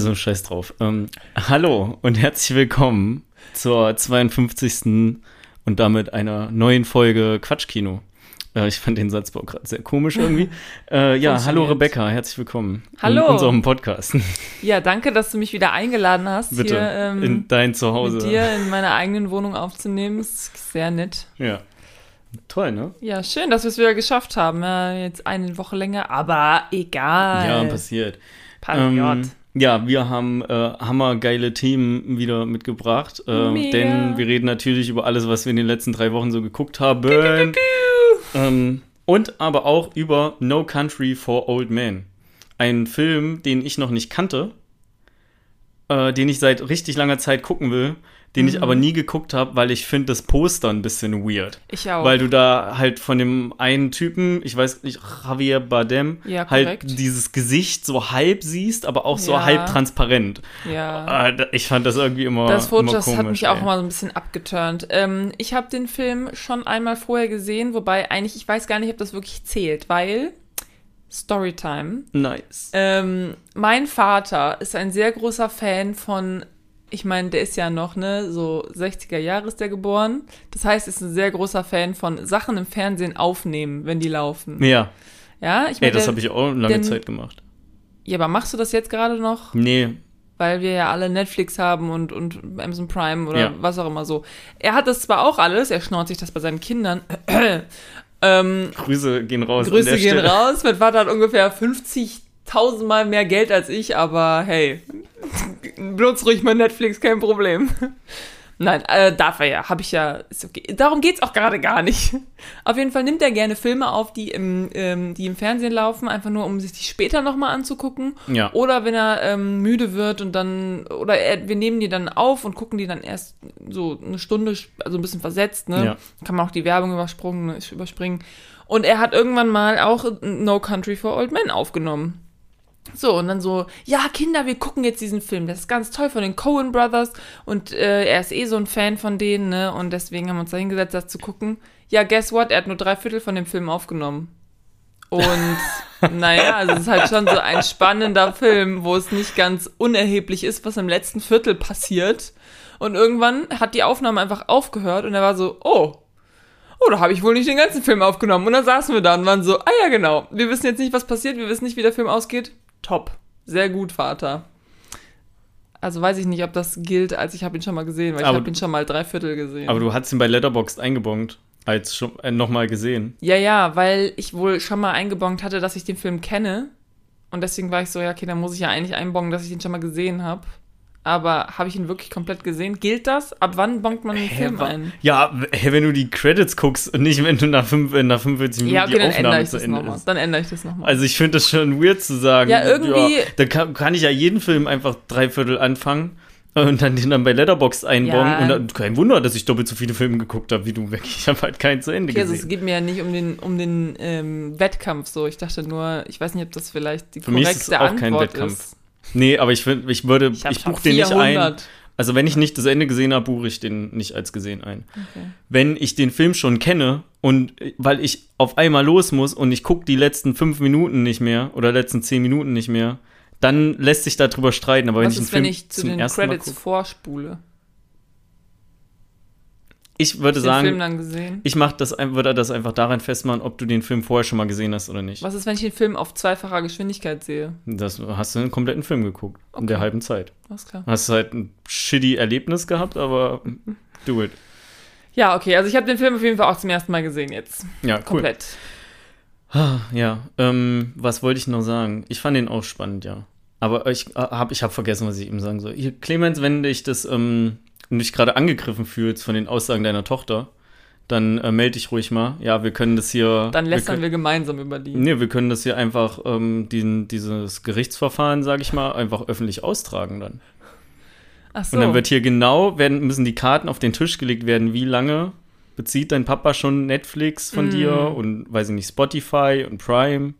Also scheiß drauf. Ähm, hallo und herzlich willkommen zur 52. und damit einer neuen Folge Quatschkino. Äh, ich fand den Satzbau gerade sehr komisch irgendwie. Äh, ja, hallo Rebecca, herzlich willkommen Hallo. in unserem Podcast. Ja, danke, dass du mich wieder eingeladen hast, Bitte, hier ähm, in dein Zuhause. mit dir in meiner eigenen Wohnung aufzunehmen. Ist sehr nett. Ja. Toll, ne? Ja, schön, dass wir es wieder geschafft haben. Ja, jetzt eine Woche länger, aber egal. Ja, passiert. Passiert. Ähm, ja, wir haben äh, hammergeile Themen wieder mitgebracht, äh, denn wir reden natürlich über alles, was wir in den letzten drei Wochen so geguckt haben. Ähm, und aber auch über No Country for Old Men. Ein Film, den ich noch nicht kannte, äh, den ich seit richtig langer Zeit gucken will, den ich aber nie geguckt habe, weil ich finde das Poster ein bisschen weird. Ich auch. Weil du da halt von dem einen Typen, ich weiß nicht, Javier Bardem, Ja, halt dieses Gesicht so halb siehst, aber auch so Ja. halb transparent. ja. Da- ich fand das irgendwie immer, Das Foto, immer das hat mich auch ey. mal so ein bisschen abgeturnt. Ähm, ich habe den Film schon einmal vorher gesehen, wobei eigentlich, ich weiß gar nicht, ob das wirklich zählt, weil Storytime. Nice. Ähm, mein Vater ist ein sehr großer Fan von, ich meine, der ist ja noch, ne, so 60er Jahre ist der geboren. Das heißt, ist ein sehr großer Fan von Sachen im Fernsehen aufnehmen, wenn die laufen. Ja, Ja, ich ey, meine, das der- habe ich auch lange denn- Zeit gemacht. ja, aber machst du das jetzt gerade noch? Nee, Weil wir ja alle Netflix haben und, und Amazon Prime oder Ja. was auch immer so. Er hat das zwar auch alles, er schnauzt sich das bei seinen Kindern. ähm, Grüße gehen raus. Grüße gehen Stelle. raus. Mein Vater hat ungefähr 50.000 Mal mehr Geld als ich, aber hey, benutzt ruhig mal Netflix, kein Problem. Nein, äh, darf er ja, habe ich ja, ist okay. Darum geht's auch gerade gar nicht. Auf jeden Fall nimmt er gerne Filme auf, die im, ähm, die im Fernsehen laufen, einfach nur, um sich die später nochmal anzugucken. Ja. Oder wenn er ähm, müde wird und dann, oder er, wir nehmen die dann auf und gucken die dann erst so eine Stunde, also ein bisschen versetzt, ne? Ja. Kann man auch die Werbung überspringen. Und er hat irgendwann mal auch No Country for Old Men aufgenommen. So, und dann so, ja, Kinder, wir gucken jetzt diesen Film. Das ist ganz toll von den Coen Brothers. Und äh, er ist eh so ein Fan von denen, ne? Und deswegen haben wir uns da hingesetzt, das zu gucken. Ja, guess what? Er hat nur drei Viertel von dem Film aufgenommen. Und naja, also es ist halt schon so ein spannender Film, wo es nicht ganz unerheblich ist, was im letzten Viertel passiert. Und irgendwann hat die Aufnahme einfach aufgehört und er war so, oh, oh, da habe ich wohl nicht den ganzen Film aufgenommen. Und dann saßen wir da und waren so, ah ja, genau, wir wissen jetzt nicht, was passiert, wir wissen nicht, wie der Film ausgeht. Top. Sehr gut, Vater. Also weiß ich nicht, ob das gilt, als ich habe ihn schon mal gesehen, weil ich Aber habe ihn schon mal drei Viertel gesehen. Aber du hast ihn bei Letterboxd eingebongt, als schon äh, nochmal gesehen. Ja, ja, weil ich wohl schon mal eingebongt hatte, dass ich den Film kenne. Und deswegen war ich so, ja, okay, dann muss ich ja eigentlich einbongen, dass ich ihn schon mal gesehen habe. Aber habe ich ihn wirklich komplett gesehen? Gilt das? Ab wann bongt man einen Film wa- ein? Ja, hä, wenn du die Credits guckst und nicht, wenn du nach, fünf, nach 45 Minuten Ja, okay, die dann Aufnahme zu Ende ist. Dann ändere ich das nochmal. Also ich finde das schon weird zu sagen. Ja, irgendwie- da kann, kann ich ja jeden Film einfach drei Viertel anfangen und dann den dann bei Letterboxd einbauen. Ja. Und dann, kein Wunder, dass ich doppelt so viele Filme geguckt habe wie du. Ich habe halt keinen zu Ende Okay, also es gesehen. geht mir ja nicht um den, um den ähm, Wettkampf so. Ich dachte nur, ich weiß nicht, ob das vielleicht die Für mich korrekte ist es auch kein Antwort Wettkampf. ist. Nee, aber ich, find, ich würde, Ich, ich buche den nicht ein. 400. Also wenn ich nicht das Ende gesehen habe, buche ich den nicht als gesehen ein. Okay. Wenn ich den Film schon kenne und weil ich auf einmal los muss und ich gucke die letzten fünf Minuten nicht mehr oder letzten zehn Minuten nicht mehr, dann lässt sich darüber streiten. Aber wenn Was ich einen ist, wenn Film ich zu zum den ersten Credits vorspule? Ich würde du den Film sagen, dann gesehen? ich mache das, würde das einfach daran festmachen, ob du den Film vorher schon mal gesehen hast oder nicht. Was ist, wenn ich den Film auf zweifacher Geschwindigkeit sehe? Das hast du einen kompletten Film geguckt in Okay. der halben Zeit. Alles klar. Hast halt ein shitty Erlebnis gehabt, aber do it. Ja, okay, also ich habe den Film auf jeden Fall auch zum ersten Mal gesehen jetzt. Ja, cool. Komplett. Ah, Ja, ähm, was wollte ich noch sagen? Ich fand den auch spannend, ja. Aber ich äh, habe ich hab vergessen, was ich eben sagen soll. Hier, Clemens, wenn dich das, ähm, wenn du dich gerade angegriffen fühlst von den Aussagen deiner Tochter, dann äh, melde dich ruhig mal. Ja, wir können das hier. Dann lästern wir. wir, gemeinsam über die. Nee, wir können das hier einfach, ähm, den, dieses Gerichtsverfahren, sage ich mal, einfach öffentlich austragen dann. Ach so. Und dann wird hier genau, werden, müssen die Karten auf den Tisch gelegt werden, wie lange bezieht dein Papa schon Netflix von Mm. dir und, weiß ich nicht, Spotify und Prime.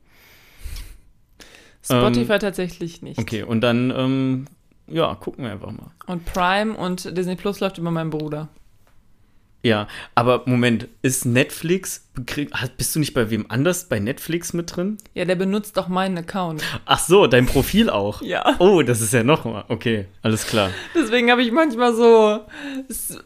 Spotify ähm, tatsächlich nicht. Okay, und dann, ähm, ja, gucken wir einfach mal. Und Prime und Disney Plus läuft über meinen Bruder. Ja, aber Moment, ist Netflix, bist du nicht bei wem anders bei Netflix mit drin? Ja, der benutzt doch meinen Account. Ach so, dein Profil auch. Ja. Oh, das ist ja noch mal. Okay, alles klar. Deswegen habe ich manchmal so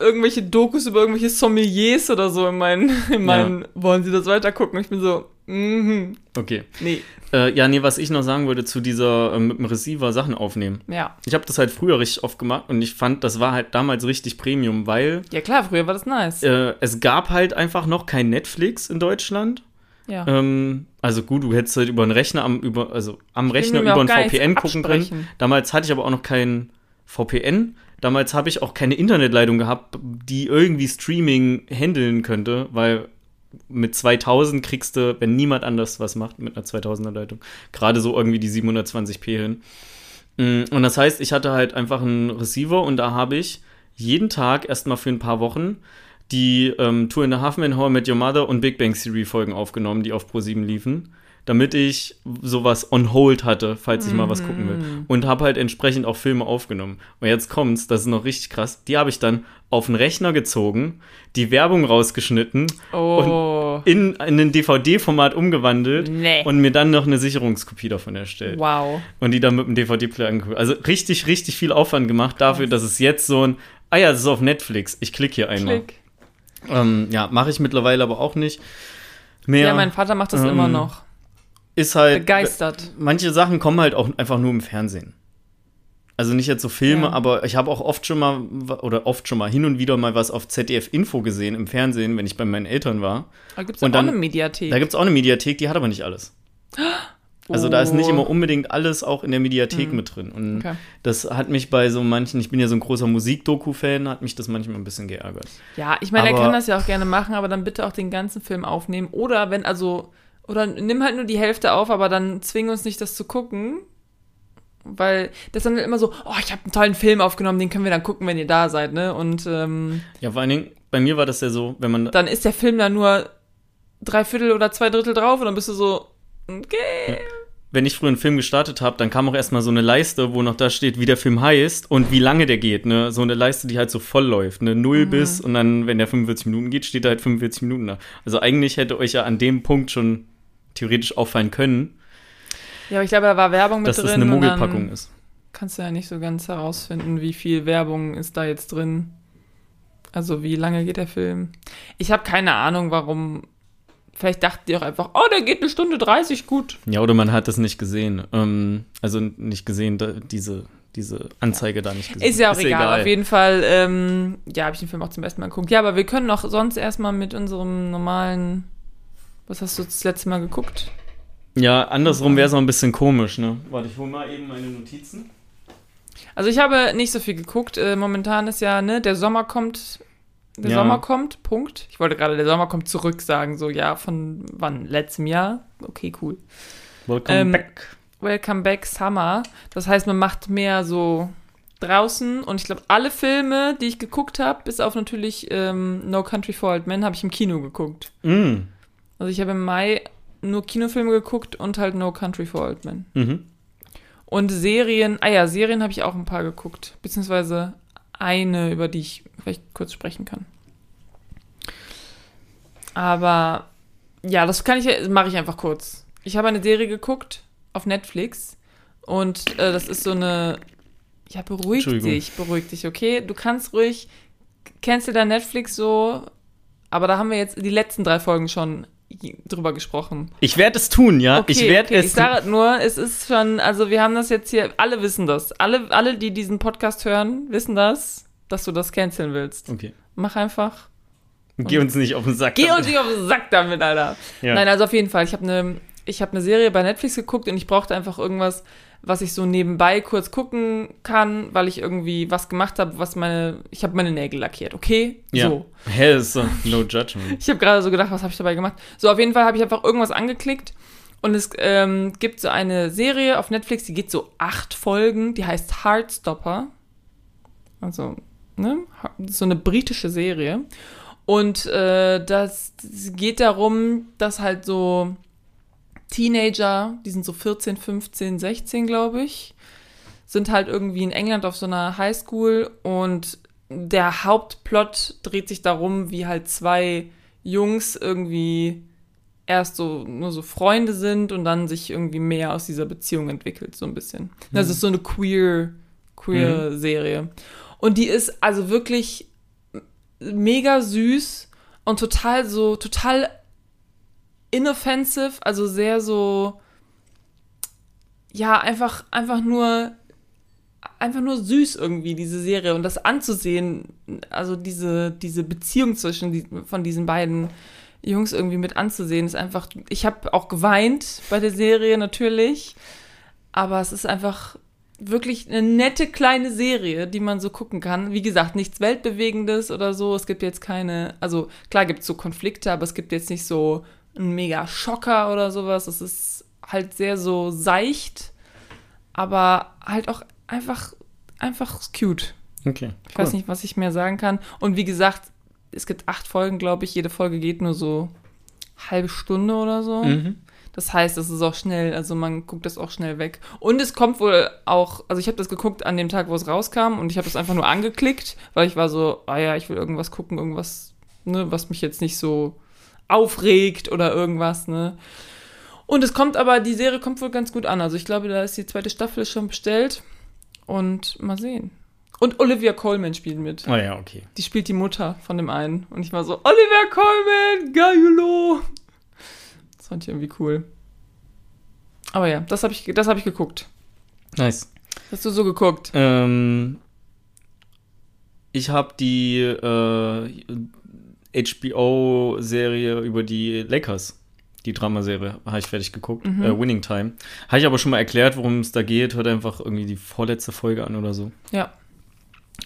irgendwelche Dokus über irgendwelche Sommeliers oder so in meinen, in meinen wollen Sie das weitergucken? Ich bin so, mhm, Okay. nee, Äh, ja, nee, was ich noch sagen wollte zu dieser äh, mit dem Receiver Sachen aufnehmen. ja. Ich habe das halt früher richtig oft gemacht und ich fand, das war halt damals richtig Premium, weil Ja klar, früher war das nice. äh, es gab halt einfach noch kein Netflix in Deutschland. ja. Ähm, also gut, du hättest halt über einen Rechner am, über, also am Rechner über ein VPN gucken können. Damals hatte ich aber auch noch kein VPN. Damals habe ich auch keine Internetleitung gehabt, die irgendwie Streaming handeln könnte, weil mit 2000 kriegst du, wenn niemand anders was macht, mit einer 2000er Leitung, gerade so irgendwie die 720p hin. Mm, Und das heißt, ich hatte halt einfach einen Receiver und da habe ich jeden Tag erstmal für ein paar Wochen die ähm, Tour in the Half Man I Met Your Mother und Big Bang Theory Folgen aufgenommen, die auf Pro7 liefen, damit ich sowas on hold hatte, falls ich mal was gucken will. Und habe halt entsprechend auch Filme aufgenommen. Und jetzt kommt's, das ist noch richtig krass. Die habe ich dann auf den Rechner gezogen, die Werbung rausgeschnitten, oh, in, in ein DVD-Format umgewandelt Nee. und mir dann noch eine Sicherungskopie davon erstellt. wow. Und die dann mit dem DVD-Player angeguckt. Also richtig, richtig viel Aufwand gemacht dafür, dass es jetzt so ein, ah ja, das ist auf Netflix. Ich klicke hier einmal. Klick. Ähm, ja, mache ich mittlerweile aber auch nicht. Mehr Ja, mein Vater macht das ähm, immer noch. Ist halt. Begeistert. Manche Sachen kommen halt auch einfach nur im Fernsehen. Also nicht jetzt so Filme, Ja. aber ich habe auch oft schon mal oder oft schon mal hin und wieder mal was auf ZDF Info gesehen im Fernsehen, wenn ich bei meinen Eltern war. Da gibt es auch eine Mediathek. Da gibt es auch eine Mediathek, die hat aber nicht alles. Also da ist nicht Oh. immer unbedingt alles auch in der Mediathek mit drin. Und Okay. das hat mich bei so manchen, ich bin ja so ein großer Musikdoku-Fan, hat mich das manchmal ein bisschen geärgert. Ja, ich meine, er kann das ja auch gerne machen, aber dann bitte auch den ganzen Film aufnehmen. Oder wenn, also, oder nimm halt nur die Hälfte auf, aber dann zwing uns nicht, das zu gucken. Weil das dann immer so, oh, ich habe einen tollen Film aufgenommen, den können wir dann gucken, wenn ihr da seid, ne? Und ähm, Ja, vor allen Dingen, bei mir war das ja so, wenn man dann ist der Film da nur drei Viertel oder zwei Drittel drauf und dann bist du so, okay. wenn ich früher einen Film gestartet habe, dann kam auch erstmal so eine Leiste, wo noch da steht, wie der Film heißt und wie lange der geht. Ne? So eine Leiste, die halt so voll läuft. Ne? Null bis und dann, wenn der 45 Minuten geht, steht da halt 45 Minuten da. Also eigentlich hätte euch ja an dem Punkt schon theoretisch auffallen können, Ja, aber ich glaube, da war Werbung mit dass drin. das eine und Mogelpackung ist. Kannst du ja nicht so ganz herausfinden, wie viel Werbung ist da jetzt drin. Also wie lange geht der Film? Ich habe keine Ahnung, warum. Vielleicht dachten die auch einfach, oh, der geht eine Stunde 30, gut. Ja, oder man hat das nicht gesehen. Ähm, also nicht gesehen, da, diese, diese Anzeige da nicht gesehen. Ist ja auch egal. Auf jeden Fall, ähm, ja, habe ich den Film auch zum ersten Mal geguckt. Ja, aber wir können doch sonst erstmal mit unserem normalen. Was hast du das letzte Mal geguckt? Ja, andersrum wäre es auch ein bisschen komisch, ne? Warte, ich hole mal eben meine Notizen. Also ich habe nicht so viel geguckt. Äh, momentan ist ja, ne, der Sommer kommt. Der Ja. Sommer kommt, Punkt. Ich wollte gerade, der Sommer kommt zurück sagen, so, ja, von wann? Letztem Jahr? Okay, cool. Welcome Ähm, back. Welcome Back Summer. Das heißt, man macht mehr so draußen und ich glaube, alle Filme, die ich geguckt habe, bis auf natürlich ähm, No Country for Old Men, habe ich im Kino geguckt. Mm. Also ich habe im Mai nur Kinofilme geguckt und halt No Country for Old Men. Mhm. Und Serien, ah ja, Serien habe ich auch ein paar geguckt. Beziehungsweise eine, über die ich vielleicht kurz sprechen kann. Aber ja, das kann ich, mache ich einfach kurz. Ich habe eine Serie geguckt auf Netflix und äh, das ist so eine, ja, beruhig dich, beruhig dich, okay? Du kannst ruhig, cancel dein Netflix so, aber da haben wir jetzt die letzten drei Folgen schon drüber gesprochen. Ich werde es tun, ja. Okay, ich werde okay. es Ich sage nur, es ist schon, also wir haben das jetzt hier, alle wissen das. Alle, alle, die diesen Podcast hören, wissen das, dass du das canceln willst. Okay. Mach einfach. Geh uns nicht auf den Sack. Geh damit. uns nicht auf den Sack damit, Alter. Ja. Nein, also auf jeden Fall. Ich habe eine ich habe eine Serie bei Netflix geguckt und ich brauchte einfach irgendwas, was ich so nebenbei kurz gucken kann, weil ich irgendwie was gemacht habe, was meine, ich habe meine Nägel lackiert, okay? Ja. So. Hä, ist so no judgment. Ich habe gerade so gedacht, was habe ich dabei gemacht? So, auf jeden Fall habe ich einfach irgendwas angeklickt und es ähm, gibt so eine Serie auf Netflix, die geht so acht Folgen, die heißt Heartstopper. Also, ne? So eine britische Serie. Und äh, das geht darum, dass halt so Teenager, die sind so 14, 15, 16, glaube ich, sind halt irgendwie in England auf so einer Highschool und der Hauptplot dreht sich darum, wie halt zwei Jungs irgendwie erst so nur so Freunde sind und dann sich irgendwie mehr aus dieser Beziehung entwickelt, so ein bisschen. Das ist so eine queer, queer Serie. Und die ist also wirklich mega süß und total so, total inoffensive, also sehr so, ja, einfach, einfach nur, einfach nur süß irgendwie, diese Serie. Und das anzusehen, also diese, diese Beziehung zwischen die, von diesen beiden Jungs irgendwie mit anzusehen, ist einfach, ich habe auch geweint bei der Serie natürlich, aber es ist einfach wirklich eine nette kleine Serie, die man so gucken kann. Wie gesagt, nichts Weltbewegendes oder so. Es gibt jetzt keine, also klar gibt es so Konflikte, aber es gibt jetzt nicht so einen mega Schocker oder sowas. Es ist halt sehr so seicht, aber halt auch einfach, einfach cute. Okay. Ich weiß nicht, was ich mehr sagen kann. Und wie gesagt, es gibt acht Folgen, glaube ich. Jede Folge geht nur so halbe Stunde oder so. Mhm. Das heißt, es ist auch schnell, also man guckt das auch schnell weg. Und es kommt wohl auch, also ich habe das geguckt an dem Tag, wo es rauskam und ich habe es einfach nur angeklickt, weil ich war so, ah ja, ich will irgendwas gucken, irgendwas, ne, was mich jetzt nicht so aufregt oder irgendwas, ne. Und es kommt aber, die Serie kommt wohl ganz gut an. Also ich glaube, da ist die zweite Staffel schon bestellt. Und mal sehen. Und Olivia Colman spielt mit. Oh ja, okay. Die spielt die Mutter von dem einen. Und ich war so, Olivia Colman, geilo. Das fand ich irgendwie cool. Aber ja, das habe ich, das hab ich geguckt. Nice. Hast du so geguckt? Ähm, ich habe die äh, HBO-Serie über die Lakers, die Dramaserie, habe ich fertig geguckt. Mhm. Äh, Winning Time. Habe ich aber schon mal erklärt, worum es da geht. Hört einfach irgendwie die vorletzte Folge an oder so. Ja.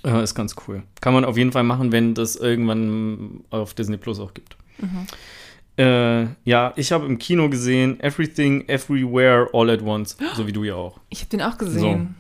Äh, ist ganz cool. Kann man auf jeden Fall machen, wenn das irgendwann auf Disney Plus auch gibt. Mhm. Äh, ja, ich habe im Kino gesehen Everything, Everywhere, All at Once. So wie du ja auch. Ich habe den auch gesehen.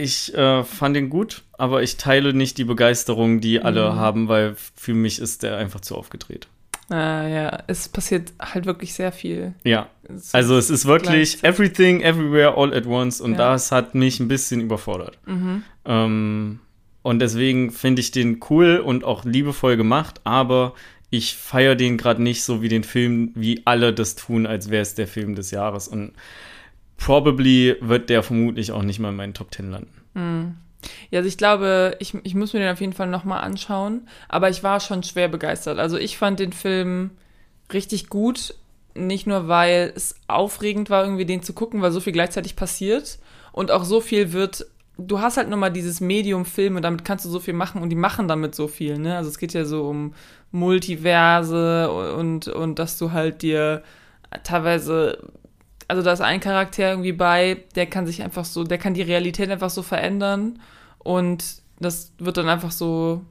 Ich äh, fand ihn gut, aber ich teile nicht die Begeisterung, die alle Mhm. haben, weil für mich ist der einfach zu aufgedreht. Äh, ja, es passiert halt wirklich sehr viel. Ja, Es also es ist wirklich. Everything, Everywhere, All at Once und Ja. das hat mich ein bisschen überfordert. Mhm. Ähm, und deswegen finde ich den cool und auch liebevoll gemacht, aber ich feiere den gerade nicht so wie den Film, wie alle das tun, als wäre es der Film des Jahres. Und probably wird der vermutlich auch nicht mal in meinen Top Ten landen. Mhm. Ja, also ich glaube, ich, ich muss mir den auf jeden Fall nochmal anschauen. Aber ich war schon schwer begeistert. Also ich fand den Film richtig gut. Nicht nur, weil es aufregend war, irgendwie den zu gucken, weil so viel gleichzeitig passiert. Und auch so viel wird. Du hast halt nur mal dieses Medium-Film und damit kannst du so viel machen und die machen damit so viel, ne? Also es geht ja so um Multiverse und, und dass du halt dir teilweise also da ist ein Charakter irgendwie bei, der kann sich einfach so, der kann die Realität einfach so verändern und das wird dann einfach so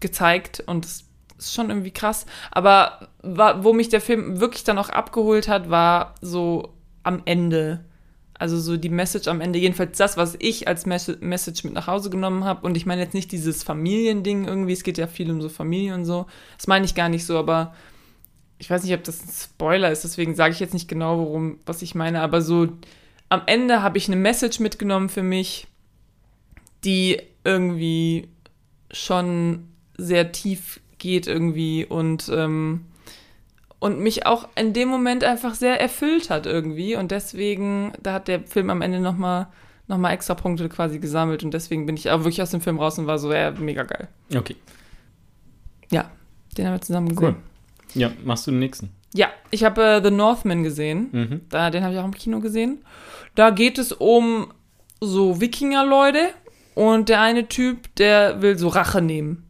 gezeigt und das ist schon irgendwie krass. Aber wo mich der Film wirklich dann auch abgeholt hat, war so am Ende. Also so die Message am Ende, jedenfalls das, was ich als Mes Message mit nach Hause genommen habe. Und ich meine jetzt nicht dieses Familiending irgendwie, es geht ja viel um so Familie und so. Das meine ich gar nicht so, aber ich weiß nicht, ob das ein Spoiler ist, deswegen sage ich jetzt nicht genau, worum, was ich meine, aber so am Ende habe ich eine Message mitgenommen für mich, die irgendwie schon sehr tief geht irgendwie und, ähm, und mich auch in dem Moment einfach sehr erfüllt hat irgendwie und deswegen, da hat der Film am Ende nochmal noch mal extra Punkte quasi gesammelt und deswegen bin ich auch wirklich aus dem Film raus und war so, ja, mega geil. Okay, Ja, den haben wir zusammen gesehen. cool. Ja, machst du den nächsten. Ja, ich habe äh, The Northman gesehen. Mhm. Da, den habe ich auch im Kino gesehen. Da geht es um so Wikinger-Leute und der eine Typ, der will so Rache nehmen.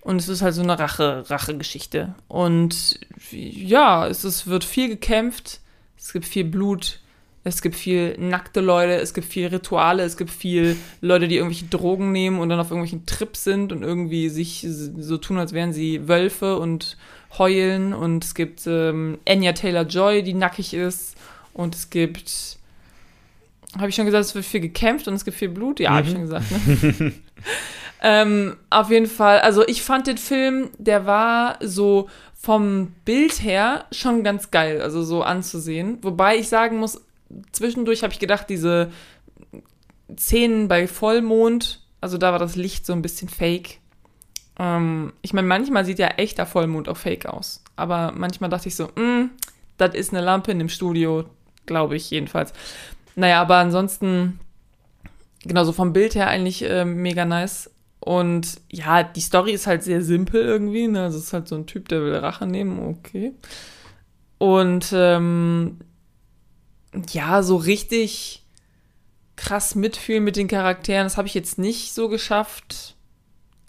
Und es ist halt so eine Rache, Rache-Geschichte. Und ja, es ist, wird viel gekämpft, es gibt viel Blut, es gibt viel nackte Leute, es gibt viel Rituale, es gibt viel Leute, die irgendwelche Drogen nehmen und dann auf irgendwelchen Trips sind und irgendwie sich so tun, als wären sie Wölfe und heulen. Und es gibt ähm, Anya Taylor-Joy, die nackig ist. Und es gibt, habe ich schon gesagt, es wird viel gekämpft und es gibt viel Blut? Ja, habe ich schon gesagt. Ne? ähm, auf jeden Fall, also ich fand den Film, der war so vom Bild her schon ganz geil, also so anzusehen. Wobei ich sagen muss, zwischendurch habe ich gedacht, diese Szenen bei Vollmond Also da war das Licht so ein bisschen fake. Ähm, ich meine, manchmal sieht ja echter Vollmond auch fake aus. Aber manchmal dachte ich so, "Mm, das ist eine Lampe in dem Studio, glaube ich jedenfalls. Naja, aber ansonsten, genau, so vom Bild her eigentlich äh, mega nice. Und ja, die Story ist halt sehr simpel irgendwie. Ne? Also es ist halt so ein Typ, der will Rache nehmen, okay. Und ähm, ja, so richtig krass mitfühlen mit den Charakteren, das habe ich jetzt nicht so geschafft.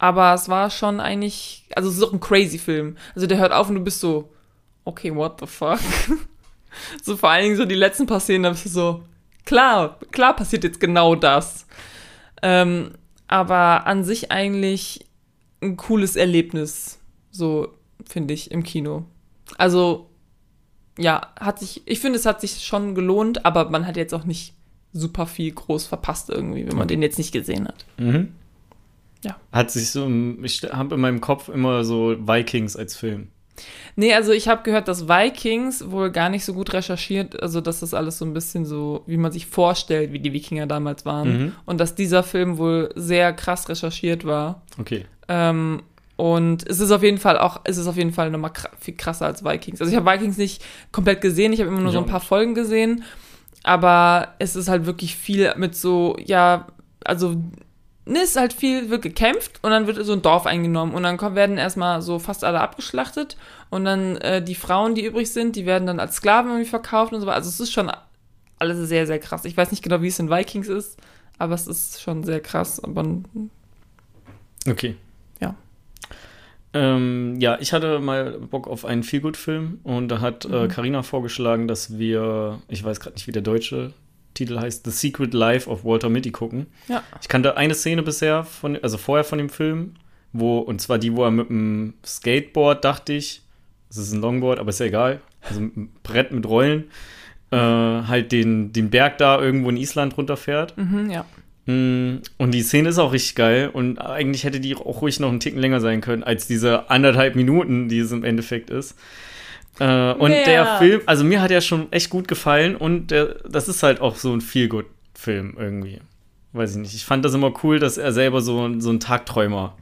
Aber es war schon eigentlich, also es ist auch ein crazy Film. Also der hört auf und du bist so, okay, what the fuck? so vor allen Dingen so die letzten paar Szenen, da bist du so, klar, klar passiert jetzt genau das. Ähm, aber an sich eigentlich ein cooles Erlebnis, so finde ich, im Kino. Also, ja, hat sich, ich finde, es hat sich schon gelohnt, aber man hat jetzt auch nicht super viel groß verpasst irgendwie, wenn man den jetzt nicht gesehen hat. Mhm. Ja. Hat sich so, ich habe in meinem Kopf immer so Vikings als Film. Nee, also ich habe gehört, dass Vikings wohl gar nicht so gut recherchiert, also dass das alles so ein bisschen so, wie man sich vorstellt, wie die Wikinger damals waren. Mhm. Und dass dieser Film wohl sehr krass recherchiert war. Okay. Ähm, und es ist auf jeden Fall auch, es ist auf jeden Fall nochmal viel krasser als Vikings. Also ich habe Vikings nicht komplett gesehen, ich habe immer nur Ich so ein paar Folgen gesehen. Aber es ist halt wirklich viel mit so, ja, also ne, es ist halt viel, wird gekämpft und dann wird so ein Dorf eingenommen und dann kommen, werden erstmal so fast alle abgeschlachtet und dann äh, die Frauen, die übrig sind, die werden dann als Sklaven irgendwie verkauft und so weiter. Also es ist schon alles sehr, sehr krass. Ich weiß nicht genau, wie es in Vikings ist, aber es ist schon sehr krass. Aber Okay. Ja. Ähm, ja, ich hatte mal Bock auf einen Feelgood-Film und da hat Mhm. äh, Carina vorgeschlagen, dass wir, ich weiß gerade nicht, wie der deutsche Titel heißt, The Secret Life of Walter Mitty gucken. ja. Ich kannte eine Szene bisher, von, also vorher von dem Film, wo, und zwar die, wo er mit dem Skateboard, dachte ich, es ist ein Longboard, aber ist ja egal, also mit einem Brett mit Rollen, äh, halt den, den Berg da irgendwo in Island runterfährt. Mhm, ja. Mm, Und die Szene ist auch richtig geil und eigentlich hätte die auch ruhig noch einen Ticken länger sein können als diese anderthalb Minuten, die es im Endeffekt ist. Äh, und Mehr. der Film, also mir hat er schon echt gut gefallen und der, das ist halt auch so ein Feel-Good-Film irgendwie. Weiß ich nicht. Ich fand das immer cool, dass er selber so, so ein Tagträumer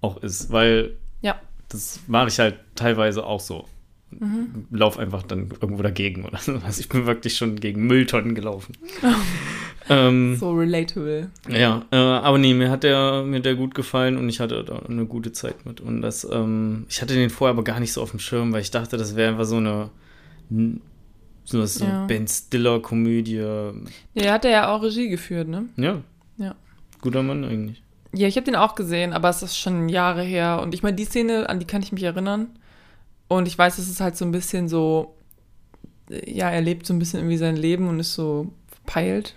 auch ist, weil Ja. das mache ich halt teilweise auch so. Mhm. Lauf einfach dann irgendwo dagegen oder so. Also ich bin wirklich schon gegen Mülltonnen gelaufen. ähm, So relatable. ja, äh, aber nee, mir hat der, mir der gut gefallen und ich hatte da eine gute Zeit mit. Und das, ähm, ich hatte den vorher aber gar nicht so auf dem Schirm, weil ich dachte, das wäre einfach so eine, so, so Ja. Ben Stiller-Komödie. Ja, er hat ja auch Regie geführt, ne? Ja. Ja. Guter Mann eigentlich. Ja, ich habe den auch gesehen, aber es ist schon Jahre her. Und ich meine, die Szene, an die kann ich mich erinnern. Und ich weiß, es ist halt so ein bisschen so, äh, ja, er lebt so ein bisschen irgendwie sein Leben und ist so verpeilt,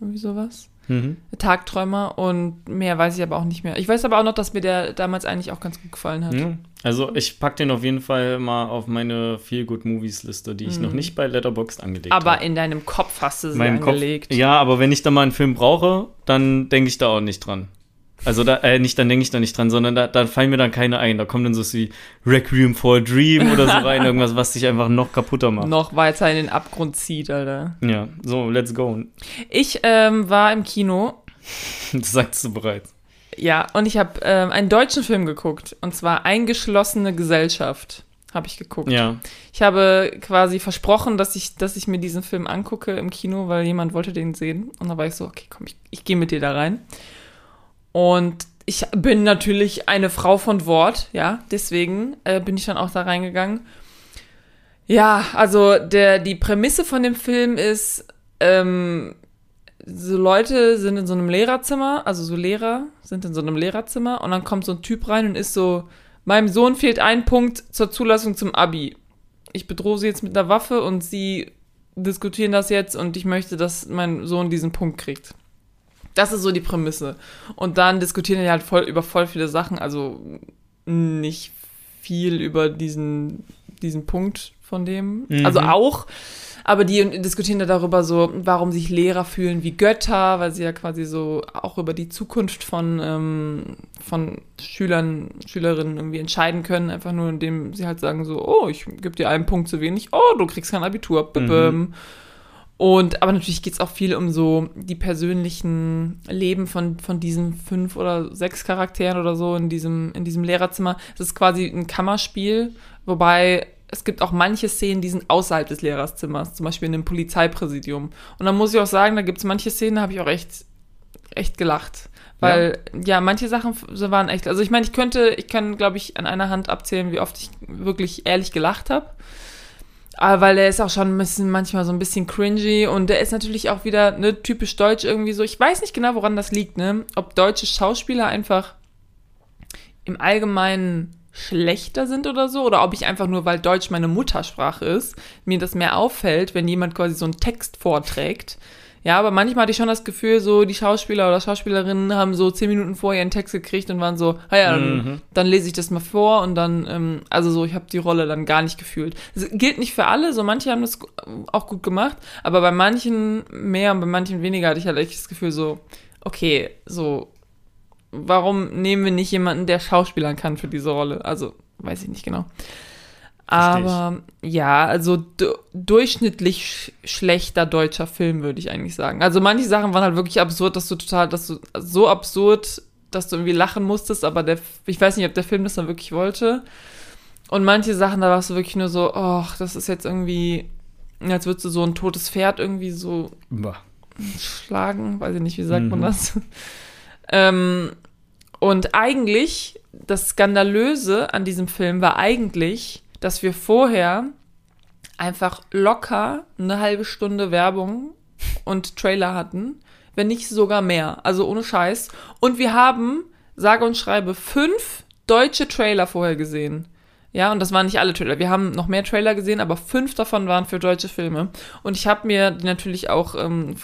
irgendwie sowas. Mhm. Tagträumer und mehr weiß ich aber auch nicht mehr. Ich weiß aber auch noch, dass mir der damals eigentlich auch ganz gut gefallen hat. Ja. Also ich pack den auf jeden Fall mal auf meine Feel Good Movies Liste, die ich noch nicht bei Letterboxd angelegt habe. Mhm. Aber in deinem Kopf hast du sie meinem angelegt. Kopf. Ja, aber wenn ich da mal einen Film brauche, dann denke ich da auch nicht dran. Also da, äh, nicht, dann denke ich da nicht dran, sondern da, da fallen mir dann keine ein. Da kommt dann so wie Requiem for a Dream oder so rein, irgendwas, was dich einfach noch kaputter macht. Noch weiter in den Abgrund zieht, Alter. Ja, so, let's go. Ich ähm, war im Kino Das sagst du bereits. Ja, und ich habe ähm, einen deutschen Film geguckt. Und zwar Eingeschlossene Gesellschaft habe ich geguckt. Ja. Ich habe quasi versprochen, dass ich, dass ich mir diesen Film angucke im Kino, weil jemand wollte den sehen. Und da war ich so, okay, komm, ich, ich gehe mit dir da rein. Und ich bin natürlich eine Frau von Wort, ja, deswegen äh, bin ich dann auch da reingegangen. Ja, also der, die Prämisse von dem Film ist, ähm, so Leute sind in so einem Lehrerzimmer, also so Lehrer sind in so einem Lehrerzimmer und dann kommt so ein Typ rein und ist so, meinem Sohn fehlt ein Punkt zur Zulassung zum Abi. Ich bedrohe sie jetzt mit einer Waffe und sie diskutieren das jetzt und ich möchte, dass mein Sohn diesen Punkt kriegt. Das ist so die Prämisse. Und dann diskutieren die halt voll über voll viele Sachen, also nicht viel über diesen, diesen Punkt von dem. Mhm. Also auch, aber die diskutieren da darüber so, warum sich Lehrer fühlen wie Götter, weil sie ja quasi so auch über die Zukunft von, ähm, von Schülern, Schülerinnen irgendwie entscheiden können, einfach nur indem sie halt sagen so, oh, ich gebe dir einen Punkt zu wenig, oh, du kriegst kein Abitur. Mhm. Mhm. Und, aber natürlich geht es auch viel um so die persönlichen Leben von, von diesen fünf oder sechs Charakteren oder so in diesem, in diesem Lehrerzimmer. Es ist quasi ein Kammerspiel, wobei es gibt auch manche Szenen, die sind außerhalb des Lehrerzimmers, zum Beispiel in einem Polizeipräsidium. Und dann muss ich auch sagen, da gibt es manche Szenen, da habe ich auch echt, echt gelacht. Weil, ja. ja. manche Sachen waren echt, also ich meine, ich könnte, ich kann, glaube ich, an einer Hand abzählen, wie oft ich wirklich ehrlich gelacht habe. Aber weil der ist auch schon ein bisschen, manchmal so ein bisschen cringy und der ist natürlich auch wieder ne, typisch deutsch irgendwie so. Ich weiß nicht genau, woran das liegt, ne? Ob deutsche Schauspieler einfach im Allgemeinen schlechter sind oder so, oder ob ich einfach nur, weil Deutsch meine Muttersprache ist, mir das mehr auffällt, wenn jemand quasi so einen Text vorträgt. Ja, aber manchmal hatte ich schon das Gefühl, so die Schauspieler oder Schauspielerinnen haben so zehn Minuten vorher ihren Text gekriegt und waren so, ah ja, dann, mhm. dann lese ich das mal vor und dann, ähm, also so, ich habe die Rolle dann gar nicht gefühlt. Das gilt nicht für alle, so manche haben das auch gut gemacht, aber bei manchen mehr und bei manchen weniger hatte ich halt echt das Gefühl so, okay, so, warum nehmen wir nicht jemanden, der Schauspielern kann für diese Rolle? Also, weiß ich nicht genau. Aber ja, also durchschnittlich sch schlechter deutscher Film, würde ich eigentlich sagen. Also manche Sachen waren halt wirklich absurd, dass du total, dass du so absurd, dass du irgendwie lachen musstest, aber der, ich weiß nicht, ob der Film das dann wirklich wollte. Und manche Sachen, da warst du wirklich nur so, ach, das ist jetzt irgendwie, als würdest du so ein totes Pferd irgendwie so bah. schlagen, weiß ich nicht, wie sagt mhm. man das? ähm, und eigentlich, das Skandalöse an diesem Film war eigentlich, dass wir vorher einfach locker eine halbe Stunde Werbung und Trailer hatten, wenn nicht sogar mehr. Also ohne Scheiß. Und wir haben, sage und schreibe, fünf deutsche Trailer vorher gesehen. Ja, und das waren nicht alle Trailer. Wir haben noch mehr Trailer gesehen, aber fünf davon waren für deutsche Filme. Und ich habe mir die natürlich auch, ähm,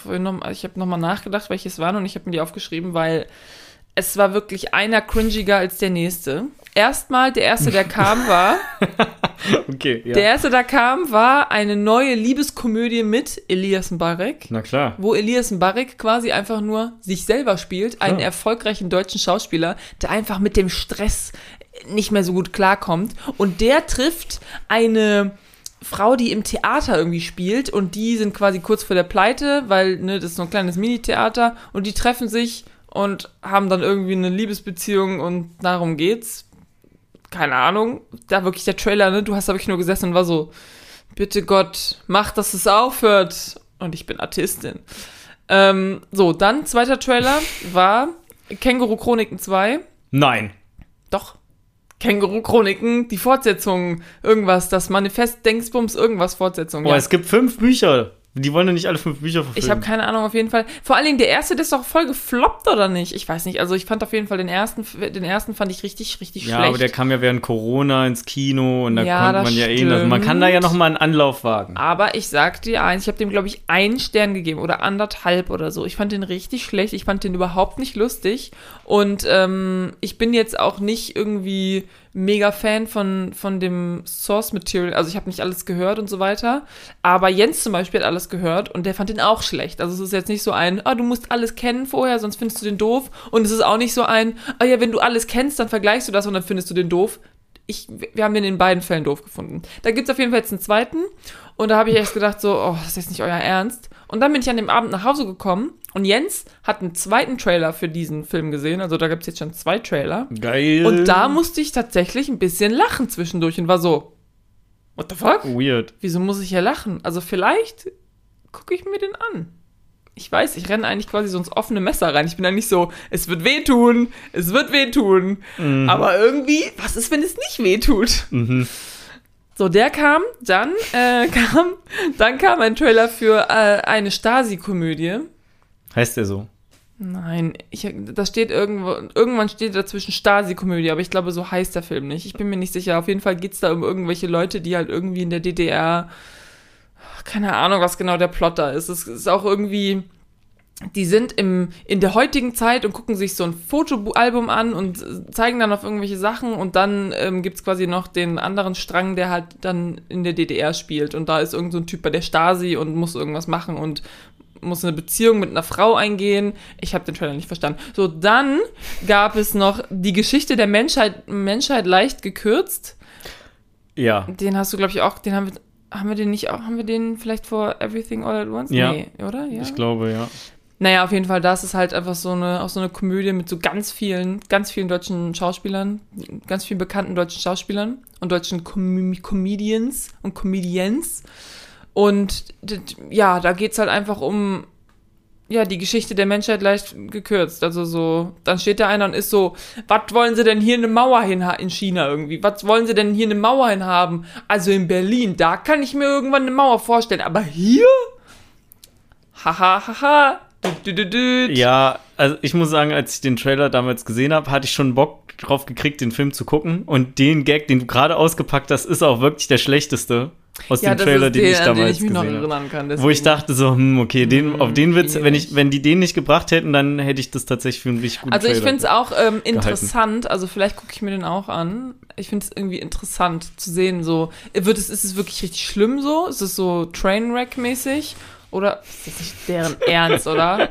ich habe nochmal nachgedacht, welches waren, und ich habe mir die aufgeschrieben, weil es war wirklich einer cringiger als der nächste. Erstmal, der erste, der kam, war. okay, ja. Der erste, der kam, war eine neue Liebeskomödie mit Elias Mbarek. Na klar. Wo Elias Mbarek quasi einfach nur sich selber spielt, einen ja. erfolgreichen deutschen Schauspieler, der einfach mit dem Stress nicht mehr so gut klarkommt. Und der trifft eine Frau, die im Theater irgendwie spielt und die sind quasi kurz vor der Pleite, weil ne, das ist so ein kleines Mini-Theater und die treffen sich und haben dann irgendwie eine Liebesbeziehung und darum geht's keine Ahnung, da wirklich der Trailer, ne, du hast da wirklich nur gesessen und war so, bitte Gott, mach, dass es aufhört. Und ich bin Artistin. Ähm, so, dann zweiter Trailer war Känguru Chroniken 2. Nein. Doch. Känguru Chroniken, die Fortsetzung, irgendwas, das Manifest Dengsbums, irgendwas Fortsetzung. Oh, ja. es gibt fünf Bücher. Die wollen ja nicht alle fünf Bücher verfilmen. Ich habe keine Ahnung, auf jeden Fall. Vor allen Dingen, der erste, der ist doch voll gefloppt, oder nicht? Ich weiß nicht. Also ich fand auf jeden Fall den ersten, den ersten fand ich richtig, richtig ja, schlecht. Ja, aber der kam ja während Corona ins Kino und da ja, konnte man ja eh. Also man kann da ja noch mal einen Anlauf wagen. Aber ich sag dir eins, ich habe dem, glaube ich, einen Stern gegeben oder anderthalb oder so. Ich fand den richtig schlecht. Ich fand den überhaupt nicht lustig. Und ähm, ich bin jetzt auch nicht irgendwie mega Fan von, von dem Source Material. Also ich habe nicht alles gehört und so weiter. Aber Jens zum Beispiel hat alles gehört und der fand den auch schlecht. Also es ist jetzt nicht so ein, ah, du musst alles kennen vorher, sonst findest du den doof. Und es ist auch nicht so ein, ah ja, wenn du alles kennst, dann vergleichst du das und dann findest du den doof. Ich, wir haben den in beiden Fällen doof gefunden. Da gibt es auf jeden Fall jetzt einen zweiten. Und da habe ich erst gedacht, so, oh, das ist jetzt nicht euer Ernst. Und dann bin ich an dem Abend nach Hause gekommen und Jens hat einen zweiten Trailer für diesen Film gesehen. Also da gibt es jetzt schon zwei Trailer. Geil. Und da musste ich tatsächlich ein bisschen lachen zwischendurch und war so, what the fuck? Weird. Wieso muss ich hier lachen? Also vielleicht gucke ich mir den an. Ich weiß, ich renne eigentlich quasi so ins offene Messer rein. Ich bin eigentlich so, es wird wehtun, es wird wehtun. Mhm. Aber irgendwie, was ist, wenn es nicht wehtut? Mhm. So, der kam, dann äh, kam, dann kam ein Trailer für äh, eine Stasi-Komödie. Heißt der so? Nein, ich, das steht irgendwo, irgendwann steht dazwischen Stasi-Komödie, aber ich glaube, so heißt der Film nicht. Ich bin mir nicht sicher. Auf jeden Fall geht es da um irgendwelche Leute, die halt irgendwie in der DDR, keine Ahnung, was genau der Plot da ist. Es ist auch irgendwie, die sind im, in der heutigen Zeit und gucken sich so ein Fotoalbum an und zeigen dann auf irgendwelche Sachen und dann ähm, gibt es quasi noch den anderen Strang, der halt dann in der DDR spielt und da ist irgend so ein Typ bei der Stasi und muss irgendwas machen und muss eine Beziehung mit einer Frau eingehen. Ich habe den Trailer nicht verstanden. So, dann gab es noch die Geschichte der Menschheit, Menschheit leicht gekürzt. Ja. Den hast du, glaube ich, auch, den haben wir, haben wir den nicht auch, haben wir den vielleicht vor Everything All at Once? Ja. Nee, oder? Ja. Ich glaube, ja. Naja, auf jeden Fall, das ist halt einfach so eine, auch so eine Komödie mit so ganz vielen, ganz vielen deutschen Schauspielern, ganz vielen bekannten deutschen Schauspielern und deutschen Com Comedians und Comedians. Und ja, da geht's halt einfach um, ja, die Geschichte der Menschheit leicht gekürzt. Also so, dann steht da einer und ist so, was wollen sie denn hier eine Mauer hin in China irgendwie? Was wollen sie denn hier eine Mauer hin haben? Also in Berlin, da kann ich mir irgendwann eine Mauer vorstellen, aber hier? Haha, haha. Du, du, du, du. Ja, also ich muss sagen, als ich den Trailer damals gesehen habe, hatte ich schon Bock drauf gekriegt, den Film zu gucken. Und den Gag, den du gerade ausgepackt hast, ist auch wirklich der schlechteste aus Ja, dem Trailer, den der, ich an den damals ich gesehen habe. kann. Wo ich dachte so, hm, okay, den, auf den Witz, wenn ich, wenn die den nicht gebracht hätten, dann hätte ich das tatsächlich für einen richtig guten Also ich finde es auch ähm, interessant, also vielleicht gucke ich mir den auch an. Ich finde es irgendwie interessant zu sehen, so, wird es, ist es wirklich richtig schlimm so? Ist es so Trainwreck-mäßig? Oder ist das nicht deren Ernst, oder?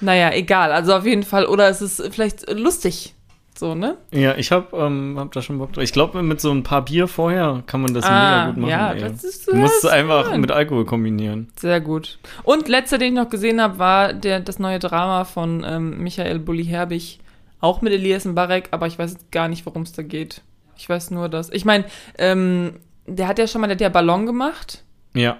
Naja, egal. Also auf jeden Fall. Oder ist es vielleicht lustig? So, ne? Ja, ich hab, ähm, hab da schon Bock drauf. Ich glaube, mit so ein paar Bier vorher kann man das Ah, mega gut machen. ja, ey. das ist- du musst es ist einfach schön. mit Alkohol kombinieren. Sehr gut. Und letzter, den ich noch gesehen habe, war der, das neue Drama von ähm, Michael Bulli-Herbig. Auch mit Elias Mbarek, aber ich weiß gar nicht, worum es da geht. Ich weiß nur, dass. Ich meine, ähm, der hat ja schon mal der, der Ballon gemacht. Ja,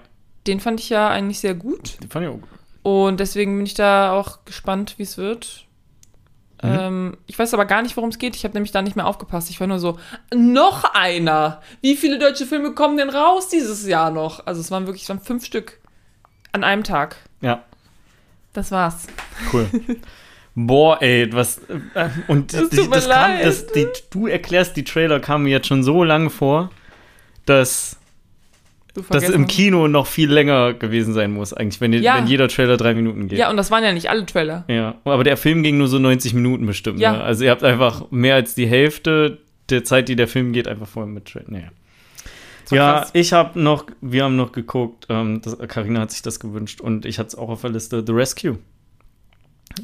Den fand ich ja eigentlich sehr gut. die fand ich auch gut. Und deswegen bin ich da auch gespannt, wie es wird. Mhm. Ähm, ich weiß aber gar nicht, worum es geht. Ich habe nämlich da nicht mehr aufgepasst. Ich war nur so, noch einer. Wie viele deutsche Filme kommen denn raus dieses Jahr noch? Also es waren wirklich es waren fünf Stück an einem Tag. Ja, Das war's. cool. Boah, ey, was. Äh, und Es die, das kam, das, die, du erklärst, die Trailer kamen mir jetzt schon so lange vor, dass das im. Kino noch viel länger gewesen sein muss, eigentlich, wenn, Ja. wenn jeder Trailer drei Minuten geht. Ja, und das waren ja nicht alle Trailer. Ja, aber der Film ging nur so 90 Minuten bestimmt. Ja. Ne? Also ihr habt einfach mehr als die Hälfte der Zeit, die der Film geht, einfach vorher mit Trailer. Naja. So ja, krass. ich habe noch, wir haben noch geguckt, ähm, das, Carina hat sich das gewünscht und ich hatte es auch auf der Liste, The Rescue.